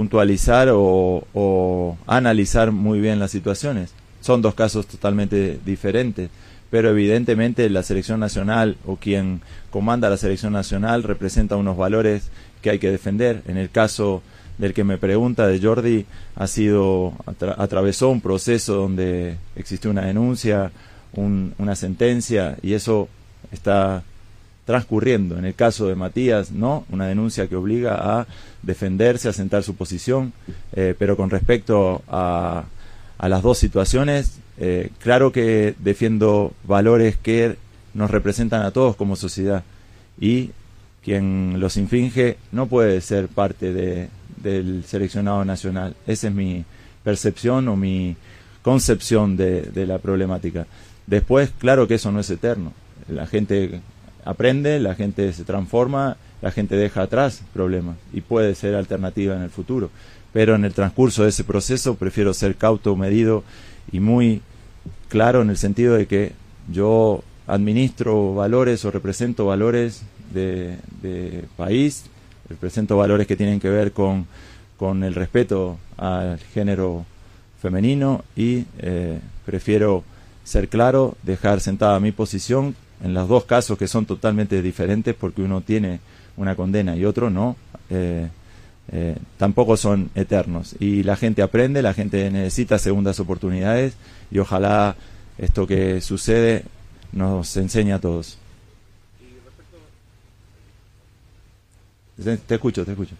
puntualizar o, analizar muy bien las situaciones. Son dos casos totalmente diferentes, pero evidentemente la selección nacional o quien comanda la selección nacional representa unos valores que hay que defender. En el caso del que me pregunta de Jordi, ha sido atra- atravesó un proceso donde existe una denuncia, un- una sentencia y eso está transcurriendo. En el caso de Matías, no, una denuncia que obliga a defenderse, a sentar su posición, eh, pero con respecto a, a las dos situaciones, eh, claro que defiendo valores que nos representan a todos como sociedad y quien los infringe no puede ser parte de- del seleccionado nacional. Esa es mi percepción o mi concepción de, de la problemática. Después, claro que eso no es eterno. La gente aprende, la gente se transforma, la gente deja atrás problemas y puede ser alternativa en el futuro. Pero en el transcurso de ese proceso prefiero ser cauto, medido y muy claro en el sentido de que yo administro valores o represento valores de, país, represento valores que tienen que ver con, con el respeto al género femenino y eh, prefiero ser claro, dejar sentada mi posición en los dos casos que son totalmente diferentes porque uno tiene una condena y otro no. eh, eh, tampoco son eternos y la gente aprende, la gente necesita segundas oportunidades y ojalá esto que sucede nos enseñe a todos. Te, escucho, te escucho.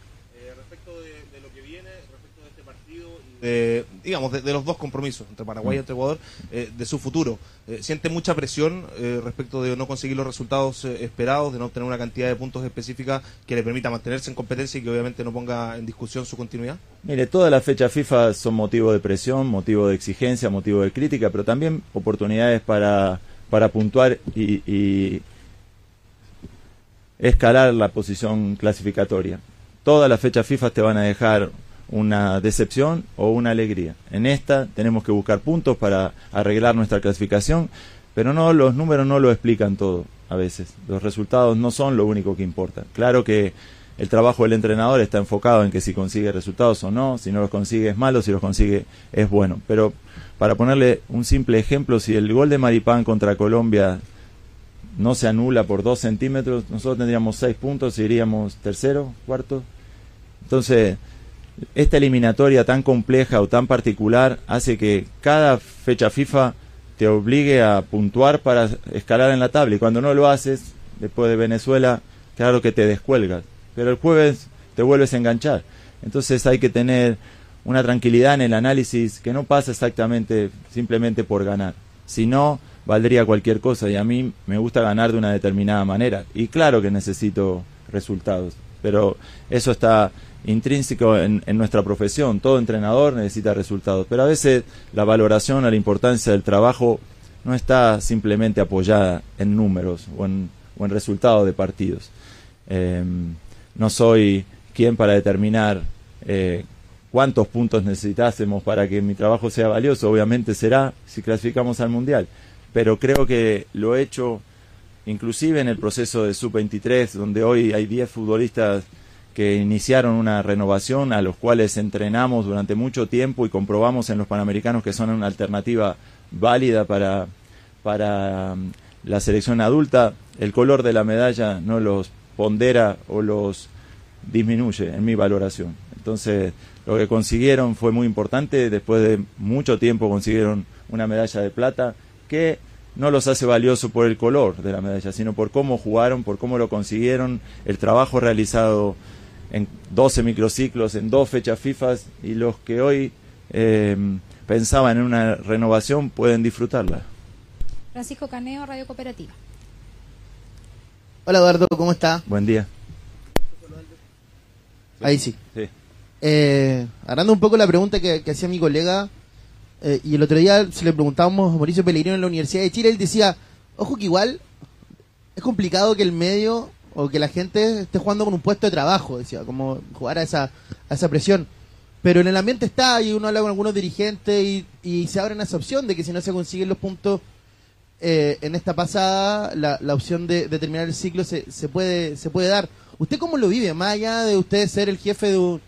De, digamos, de, de los dos compromisos, entre Paraguay y entre Ecuador, eh, de su futuro. Eh, ¿Siente mucha presión eh, respecto de no conseguir los resultados esperados, de no obtener una cantidad de puntos específica que le permita mantenerse en competencia y que obviamente no ponga en discusión su continuidad? Mire, todas las fechas FIFA son motivo de presión, motivo de exigencia, motivo de crítica, pero también oportunidades para, para puntuar y, y escalar la posición clasificatoria. Todas las fechas FIFA te van a dejar una decepción o una alegría. En esta tenemos que buscar puntos para arreglar nuestra clasificación, pero no los números no lo explican todo a veces. Los resultados no son lo único que importa. Claro que el trabajo del entrenador está enfocado en que si consigue resultados o no, si no los consigue es malo, si los consigue es bueno. Pero para ponerle un simple ejemplo, si el gol de Maripán contra Colombia no se anula por dos centímetros, nosotros tendríamos seis puntos y iríamos tercero, cuarto. Entonces, esta eliminatoria tan compleja o tan particular hace que cada fecha FIFA te obligue a puntuar para escalar en la tabla. Y cuando no lo haces, después de Venezuela, claro que te descuelgas, pero el jueves te vuelves a enganchar. Entonces hay que tener una tranquilidad en el análisis que no pasa exactamente simplemente por ganar, sino valdría cualquier cosa. Y a mí me gusta ganar de una determinada manera. Y claro que necesito resultados, pero eso está intrínseco en, en, nuestra profesión. Todo entrenador necesita resultados, pero a veces la valoración a la importancia del trabajo no está simplemente apoyada en números o en, resultados de partidos. Eh, no soy quien para determinar eh, cuántos puntos necesitásemos para que mi trabajo sea valioso. Obviamente será si clasificamos al Mundial, pero creo que lo he hecho inclusive en el proceso de Sub-23, donde hoy hay 10 futbolistas que iniciaron una renovación, a los cuales entrenamos durante mucho tiempo y comprobamos en los Panamericanos que son una alternativa válida para, para um, la selección adulta. El color de la medalla no los pondera o los disminuye en mi valoración. Entonces, lo que consiguieron fue muy importante. Después de mucho tiempo consiguieron una medalla de plata que no los hace valioso por el color de la medalla, sino por cómo jugaron, por cómo lo consiguieron, el trabajo realizado en 12 microciclos, en dos fechas FIFA, y los que hoy eh, pensaban en una renovación pueden disfrutarla. Francisco Caneo, Radio Cooperativa. Hola Eduardo, ¿cómo está? Buen día. Ahí sí. sí. Eh, hablando un poco la pregunta que, que hacía mi colega, eh, y el otro día se le preguntábamos a Mauricio Pellegrino en la Universidad de Chile, él decía, ojo que igual es complicado que el medio o que la gente esté jugando con un puesto de trabajo, decía, como jugar a esa, a esa presión. pero en el ambiente está y uno habla con algunos dirigentes y, y se abren esa opción de que si no se consiguen los puntos eh, en esta pasada, la, la opción de, de terminar el ciclo se, se, puede, se puede dar. ¿Usted cómo lo vive? Más allá de usted ser el jefe de un,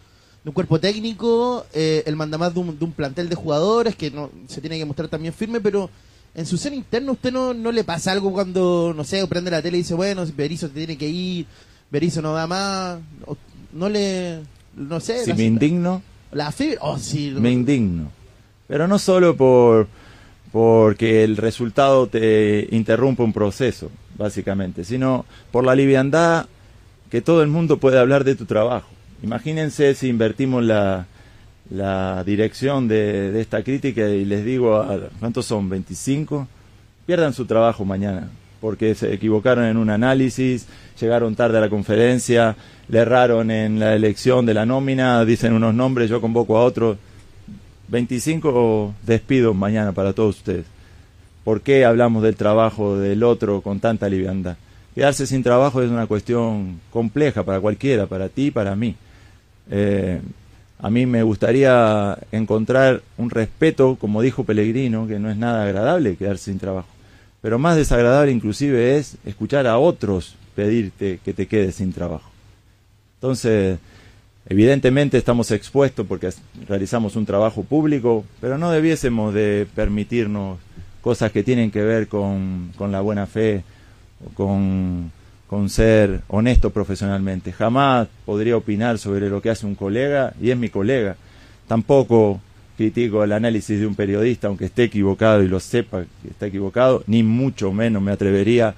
de un cuerpo técnico, eh, el mandamás de un, de un plantel de jugadores que no se tiene que mostrar también firme, pero en su ser interno, ¿usted no, no le pasa algo cuando, no sé, prende la tele y dice, bueno, Berizzo te tiene que ir, Berizzo no da más? No le, no sé. Si me indigno, La fibra, oh, sí. me indigno. Pero no solo por porque el resultado te interrumpe un proceso, básicamente, sino por la liviandad que todo el mundo puede hablar de tu trabajo. Imagínense si invertimos la, la dirección de, esta crítica y les digo, a, ¿cuántos son? ¿25? Pierdan su trabajo mañana, porque se equivocaron en un análisis, llegaron tarde a la conferencia, le erraron en la elección de la nómina, dicen unos nombres, yo convoco a otros. 25 despidos mañana para todos ustedes. ¿Por qué hablamos del trabajo del otro con tanta liviandad? Quedarse sin trabajo es una cuestión compleja para cualquiera, para ti y para mí. Eh, a mí me gustaría encontrar un respeto, como dijo Pellegrino, que no es nada agradable quedarse sin trabajo. Pero más desagradable inclusive es escuchar a otros pedirte que te quedes sin trabajo. Entonces, evidentemente estamos expuestos porque realizamos un trabajo público, pero no debiésemos de permitirnos cosas que tienen que ver con, con la buena fe o con, con ser honesto profesionalmente. Jamás podría opinar sobre lo que hace un colega y es mi colega. Tampoco critico el análisis de un periodista, aunque esté equivocado y lo sepa que está equivocado, ni mucho menos me atrevería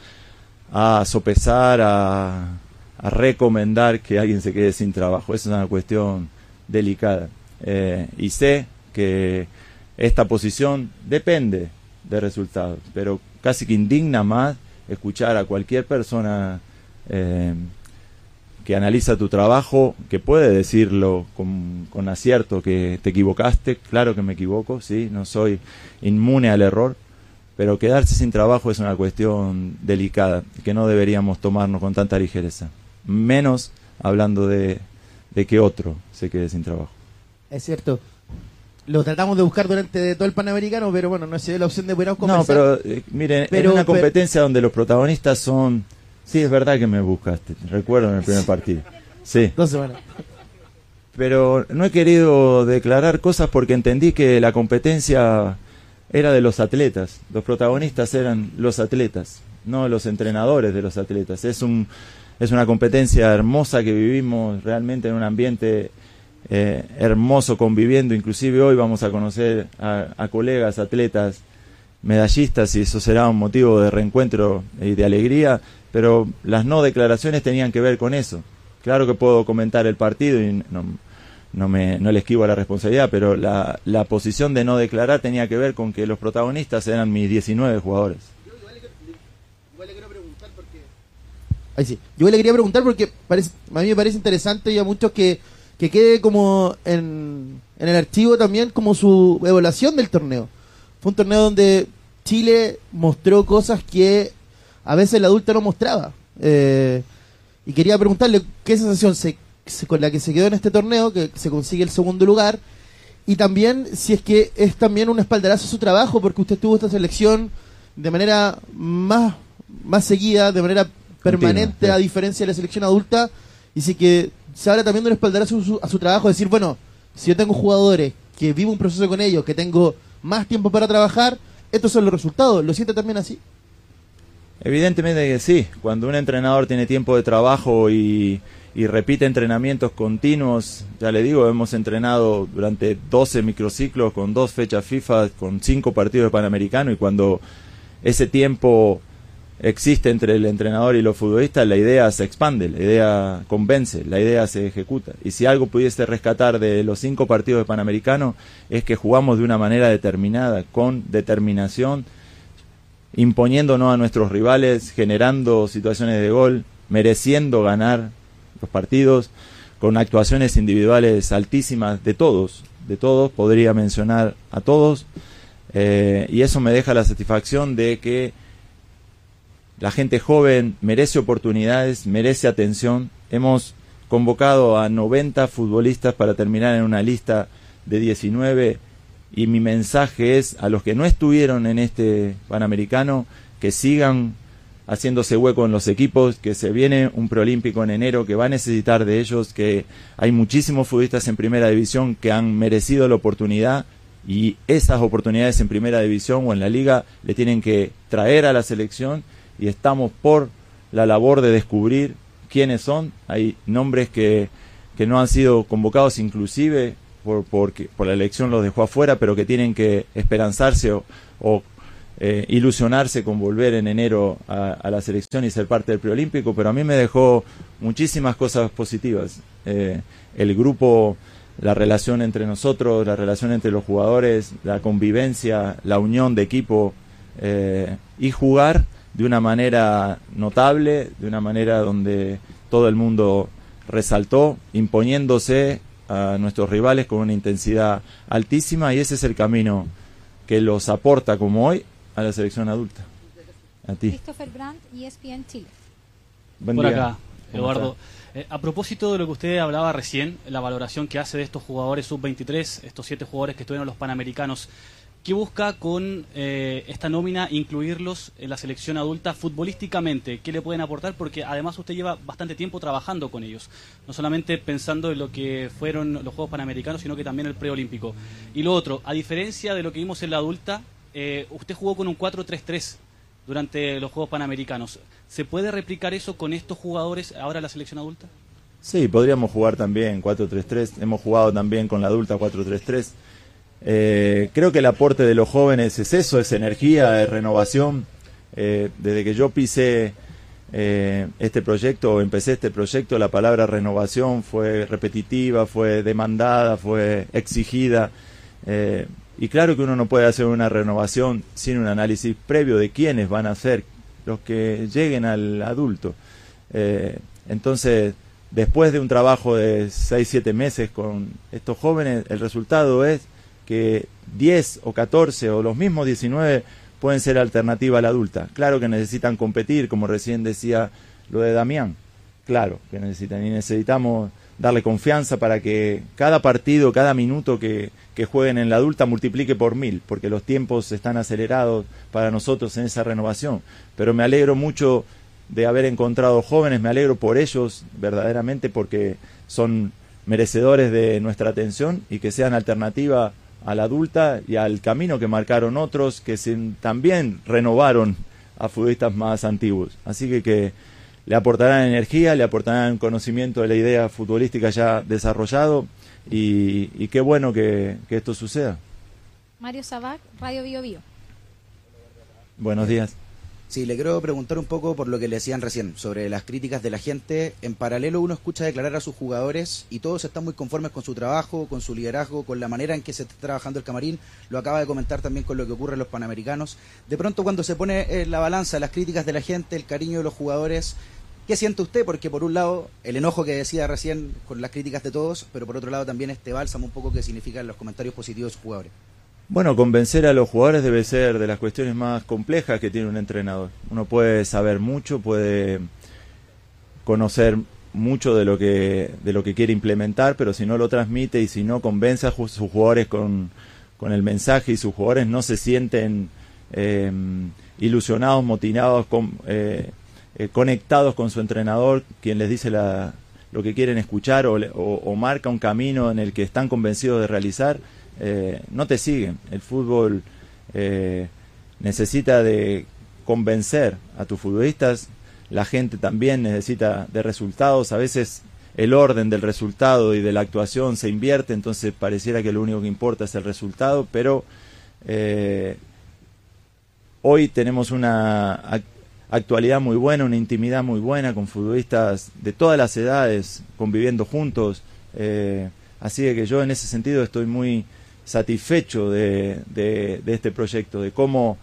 a sopesar, a, a recomendar que alguien se quede sin trabajo. Esa es una cuestión delicada. Eh, y sé que esta posición depende de resultados, pero casi que indigna más escuchar a cualquier persona eh, que analiza tu trabajo, que puede decirlo con, con acierto que te equivocaste, claro que me equivoco, sí, no soy inmune al error, pero quedarse sin trabajo es una cuestión delicada que no deberíamos tomarnos con tanta ligereza, menos hablando de, de que otro se quede sin trabajo. Es cierto. Lo tratamos de buscar durante todo el Panamericano, pero bueno, no se dio la opción de poder No, conversar. pero eh, miren, Pero- en una pero- competencia donde los protagonistas son... Sí, es verdad que me buscaste, recuerdo en el primer partido. Sí. Dos semanas. Pero no he querido declarar cosas porque entendí que la competencia era de los atletas. Los protagonistas eran los atletas, no los entrenadores de los atletas. Es, un, es una competencia hermosa que vivimos realmente en un ambiente eh, hermoso conviviendo. Inclusive hoy vamos a conocer a, a colegas, atletas, medallistas y eso será un motivo de reencuentro y de alegría. Pero las no declaraciones tenían que ver con eso. Claro que puedo comentar el partido y no, no, me, no le esquivo a la responsabilidad, pero la, la posición de no declarar tenía que ver con que los protagonistas eran mis 19 jugadores. Yo le quería preguntar porque parece, a mí me parece interesante y a muchos que, que quede como en, en el archivo también como su evaluación del torneo. Fue un torneo donde Chile mostró cosas que a veces el adulto no mostraba. Eh, y quería preguntarle qué sensación se, se- con la que se quedó en este torneo, que se consigue el segundo lugar, y también si es que es también un espaldarazo a su trabajo, porque usted tuvo esta selección de manera más, más seguida, de manera permanente, sí. a diferencia de la selección adulta, y si que se habla también de un a su, a su trabajo, decir, bueno, si yo tengo jugadores que vivo un proceso con ellos, que tengo más tiempo para trabajar, estos son los resultados. ¿Lo siente también así? Evidentemente que sí, cuando un entrenador tiene tiempo de trabajo y, y repite entrenamientos continuos, ya le digo, hemos entrenado durante 12 microciclos con dos fechas FIFA, con cinco partidos de Panamericano y cuando ese tiempo existe entre el entrenador y los futbolistas, la idea se expande, la idea convence, la idea se ejecuta. Y si algo pudiese rescatar de los cinco partidos de Panamericano es que jugamos de una manera determinada, con determinación, imponiéndonos a nuestros rivales, generando situaciones de gol, mereciendo ganar los partidos, con actuaciones individuales altísimas de todos, de todos, podría mencionar a todos, eh, y eso me deja la satisfacción de que la gente joven merece oportunidades, merece atención. Hemos convocado a 90 futbolistas para terminar en una lista de 19 y mi mensaje es a los que no estuvieron en este Panamericano que sigan haciéndose hueco en los equipos, que se viene un preolímpico en enero que va a necesitar de ellos, que hay muchísimos futbolistas en primera división que han merecido la oportunidad y esas oportunidades en primera división o en la liga le tienen que traer a la selección y estamos por la labor de descubrir quiénes son. Hay nombres que, que no han sido convocados inclusive por, por, la elección los dejó afuera, pero que tienen que esperanzarse o, o eh, ilusionarse con volver en enero a, a, la selección y ser parte del preolímpico, pero a mí me dejó muchísimas cosas positivas. Eh, el grupo, la relación entre nosotros, la relación entre los jugadores, la convivencia, la unión de equipo eh, y jugar de una manera notable, de una manera donde todo el mundo resaltó, imponiéndose a nuestros rivales con una intensidad altísima y ese es el camino que los aporta como hoy a la selección adulta. A ti. Christopher Brandt, ESPN Chile. Buen Por día. acá, ¿Cómo Eduardo. Eh, a propósito de lo que usted hablaba recién, la valoración que hace de estos jugadores sub-23, estos siete jugadores que estuvieron en los Panamericanos, ¿qué busca con eh, esta nómina incluirlos en la selección adulta futbolísticamente? ¿Qué le pueden aportar? Porque además usted lleva bastante tiempo trabajando con ellos, no solamente pensando en lo que fueron los Juegos Panamericanos, sino que también el preolímpico. Y lo otro, a diferencia de lo que vimos en la adulta, eh, usted jugó con un 4-3-3 durante los Juegos Panamericanos. ¿Se puede replicar eso con estos jugadores ahora en la selección adulta? Sí, podríamos jugar también 4-3-3. Hemos jugado también con la adulta 4-3-3. Eh, creo que el aporte de los jóvenes es eso, es energía, es renovación. Eh, desde que yo pisé eh, este proyecto o empecé este proyecto, la palabra renovación fue repetitiva, fue demandada, fue exigida. Y claro que uno no puede hacer una renovación sin un análisis previo de quiénes van a ser los que lleguen al adulto. Entonces, después de un trabajo de 6, 7 meses con estos jóvenes, el resultado es que 10 o 14 o los mismos 19 pueden ser alternativa a la adulta. Claro que necesitan competir, como recién decía lo de Damián. Claro que necesitan y necesitamos darle confianza para que cada partido, cada minuto que, que jueguen en la adulta multiplique por mil, porque los tiempos están acelerados para nosotros en esa renovación. Pero me alegro mucho de haber encontrado jóvenes, me alegro por ellos verdaderamente porque son merecedores de nuestra atención y que sean alternativa a la adulta y al camino que marcaron otros que se, también renovaron a futbolistas más antiguos. Así que que le aportarán energía, le aportarán conocimiento de la idea futbolística ya desarrollado y, y qué bueno que, que, esto suceda. Mario Sabac, Radio Bio Bio. Buenos días. Sí, le quiero preguntar un poco por lo que le decían recién, sobre las críticas de la gente. En paralelo uno escucha declarar a sus jugadores y todos están muy conformes con su trabajo, con su liderazgo, con la manera en que se está trabajando el camarín. Lo acaba de comentar también con lo que ocurre en los Panamericanos. De pronto cuando se pone en la balanza las críticas de la gente, el cariño de los jugadores, ¿qué siente usted? Porque por un lado el enojo que decía recién con las críticas de todos, pero por otro lado también este bálsamo un poco que significan los comentarios positivos de sus jugadores. Bueno, convencer a los jugadores debe ser de las cuestiones más complejas que tiene un entrenador. Uno puede saber mucho, puede conocer mucho de lo que de lo que quiere implementar, pero si no lo transmite y si no convence a sus jugadores con, con el mensaje y sus jugadores no se sienten eh, ilusionados, motivados, eh, eh, conectados con su entrenador, quien les dice la, lo que quieren escuchar o, o, o marca un camino en el que están convencidos de realizar, eh, no te siguen. El fútbol eh, necesita de convencer a tus futbolistas, la gente también necesita de resultados, a veces el orden del resultado y de la actuación se invierte, entonces pareciera que lo único que importa es el resultado, pero eh, hoy tenemos una actualidad muy buena, una intimidad muy buena con futbolistas de todas las edades conviviendo juntos, así que yo en ese sentido estoy muy satisfecho de, de, este proyecto, de cómo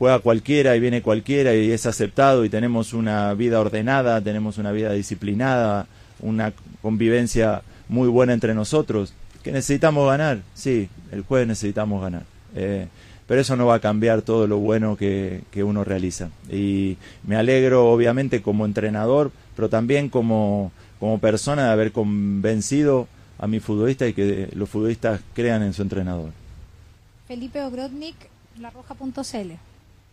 juega cualquiera y viene cualquiera y es aceptado y tenemos una vida ordenada, tenemos una vida disciplinada, una convivencia muy buena entre nosotros. ¿Que necesitamos ganar? Sí, el jueves necesitamos ganar. Eh, pero eso no va a cambiar todo lo bueno que, que, uno realiza. Y me alegro, obviamente, como entrenador, pero también como, como persona de haber convencido a mi futbolista y que los futbolistas crean en su entrenador. Felipe Ogrodnik, larroja.cl.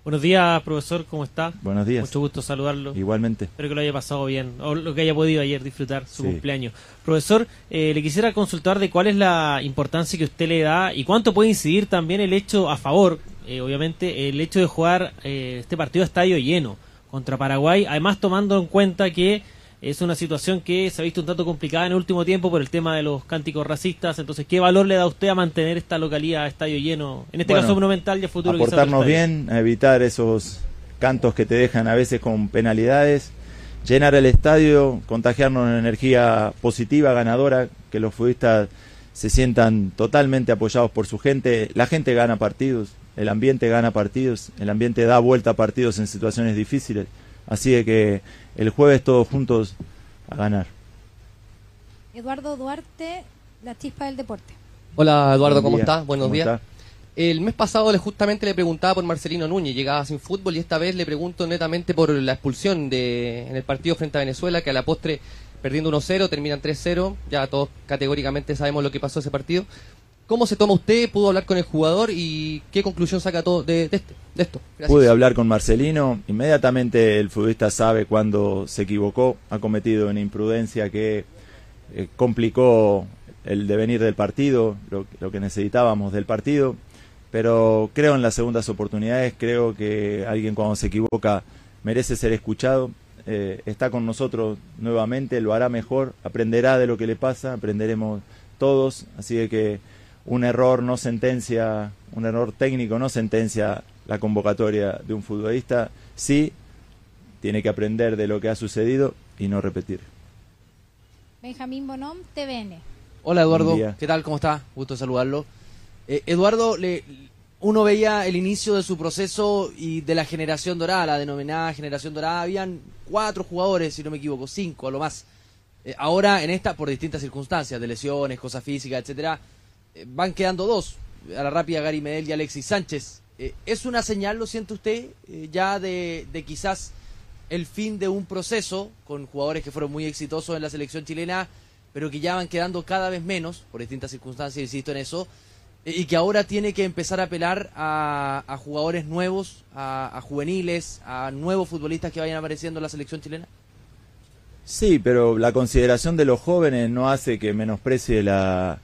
Buenos días, profesor, ¿cómo está? Buenos días. Mucho gusto saludarlo. Igualmente. Espero que lo haya pasado bien, o lo que haya podido ayer disfrutar su Sí. cumpleaños. Profesor, eh, le quisiera consultar de cuál es la importancia que usted le da y cuánto puede incidir también el hecho a favor, eh, obviamente, el hecho de jugar eh, este partido a estadio lleno contra Paraguay, además tomando en cuenta que es una situación que se ha visto un tanto complicada en el último tiempo por el tema de los cánticos racistas. Entonces, ¿qué valor le da usted a mantener esta localidad a estadio lleno? En este Bueno, caso monumental y a futuro otro estadio. bien, a evitar esos cantos que te dejan a veces con penalidades, llenar el estadio, contagiarnos una energía positiva, ganadora, que los futbolistas se sientan totalmente apoyados por su gente. La gente gana partidos, el ambiente gana partidos, el ambiente da vuelta a partidos en situaciones difíciles. Así de que el jueves todos juntos a ganar. Eduardo Duarte, la chispa del deporte. Hola Eduardo, ¿cómo estás? Buenos ¿Cómo días. está? El mes pasado le justamente le preguntaba por Marcelino Núñez, llegaba sin fútbol y esta vez le pregunto netamente por la expulsión de en el partido frente a Venezuela, que a la postre perdiendo 1-0 terminan 3-0, ya todos categóricamente sabemos lo que pasó ese partido. ¿Cómo se toma usted? ¿Pudo hablar con el jugador y qué conclusión saca todo de, de, este, de esto? Gracias. Pude hablar con Marcelino, inmediatamente el futbolista sabe cuando se equivocó, ha cometido una imprudencia que eh, complicó el devenir del partido, lo, que necesitábamos del partido, pero creo en las segundas oportunidades, creo que alguien cuando se equivoca merece ser escuchado, eh, está con nosotros nuevamente, lo hará mejor, aprenderá de lo que le pasa, aprenderemos todos, así que un error no sentencia, un error técnico no sentencia la convocatoria de un futbolista, sí tiene que aprender de lo que ha sucedido y no repetir. Benjamín Bonom, TVN. Hola Eduardo. ¿qué tal? ¿Cómo está? Gusto saludarlo. Eh, Eduardo, le, uno veía el inicio de su proceso y de la generación dorada, la denominada generación dorada, habían cuatro jugadores, si no me equivoco, cinco a lo más. Eh, ahora en esta, por distintas circunstancias, de lesiones, cosas físicas, etcétera, van quedando dos, a la rápida Gary Medel y Alexis Sánchez. Eh, ¿Es una señal, lo siente usted, eh, ya de, de quizás el fin de un proceso con jugadores que fueron muy exitosos en la selección chilena, pero que ya van quedando cada vez menos, por distintas circunstancias, insisto en eso, eh, y que ahora tiene que empezar a apelar a, jugadores nuevos, a, a juveniles, a nuevos futbolistas que vayan apareciendo en la selección chilena? Sí, pero la consideración de los jóvenes no hace que menosprecie la,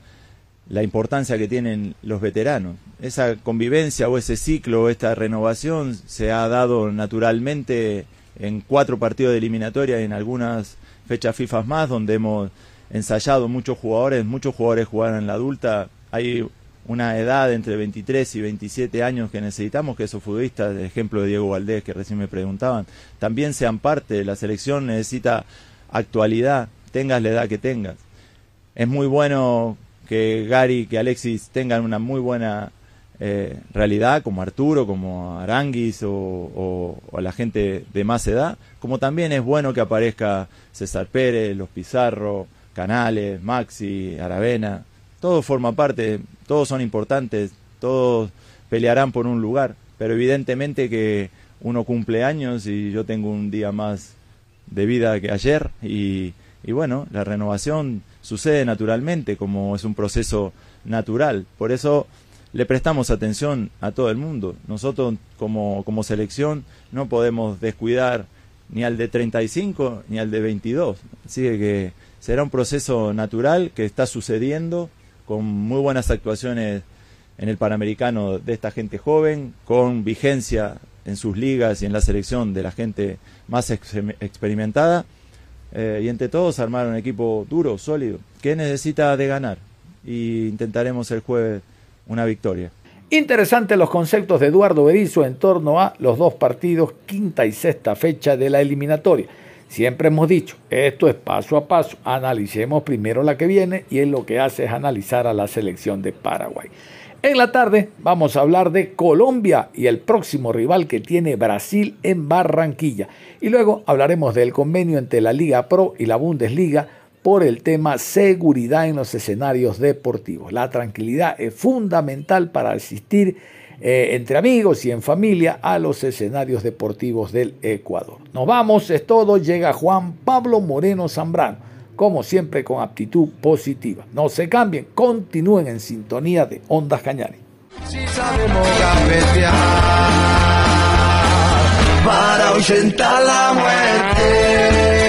la importancia que tienen los veteranos. Esa convivencia o ese ciclo o esta renovación se ha dado naturalmente en cuatro partidos de eliminatoria y en algunas fechas FIFA más, donde hemos ensayado muchos jugadores, muchos jugadores jugaron en la adulta. Hay una edad entre 23 y 27 años que necesitamos que esos futbolistas, el ejemplo de Diego Valdés que recién me preguntaban, también sean parte. La selección necesita actualidad, tengas la edad que tengas. Es muy bueno que Gary, que Alexis tengan una muy buena eh, realidad, como Arturo, como Aranguis o, o, o, la gente de más edad, como también es bueno que aparezca César Pérez, Los Pizarro, Canales, Maxi, Aravena, todo forma parte, todos son importantes, todos pelearán por un lugar, pero evidentemente que uno cumple años y yo tengo un día más de vida que ayer y, y bueno, la renovación sucede naturalmente, como es un proceso natural, por eso le prestamos atención a todo el mundo. Nosotros como, como selección no podemos descuidar ni al de 35 ni al de 22. Así que será un proceso natural que está sucediendo con muy buenas actuaciones en el Panamericano de esta gente joven, con vigencia en sus ligas y en la selección de la gente más ex experimentada. Eh, y entre todos armar un equipo duro, sólido, que necesita de ganar. Y intentaremos el jueves una victoria. Interesantes los conceptos de Eduardo Berizzo en torno a los dos partidos, quinta y sexta fecha de la eliminatoria. Siempre hemos dicho, esto es paso a paso, analicemos primero la que viene y él lo que hace es analizar a la selección de Paraguay. En la tarde vamos a hablar de Colombia y el próximo rival que tiene Brasil en Barranquilla. Y luego hablaremos del convenio entre la Liga Pro y la Bundesliga por el tema seguridad en los escenarios deportivos. La tranquilidad es fundamental para asistir eh, entre amigos y en familia a los escenarios deportivos del Ecuador. Nos vamos, es todo. Llega Juan Pablo Moreno Zambrano como siempre con aptitud positiva. No se cambien, continúen en sintonía de Ondas Cañares. Si sabemos gambetear para ahuyentar la muerte.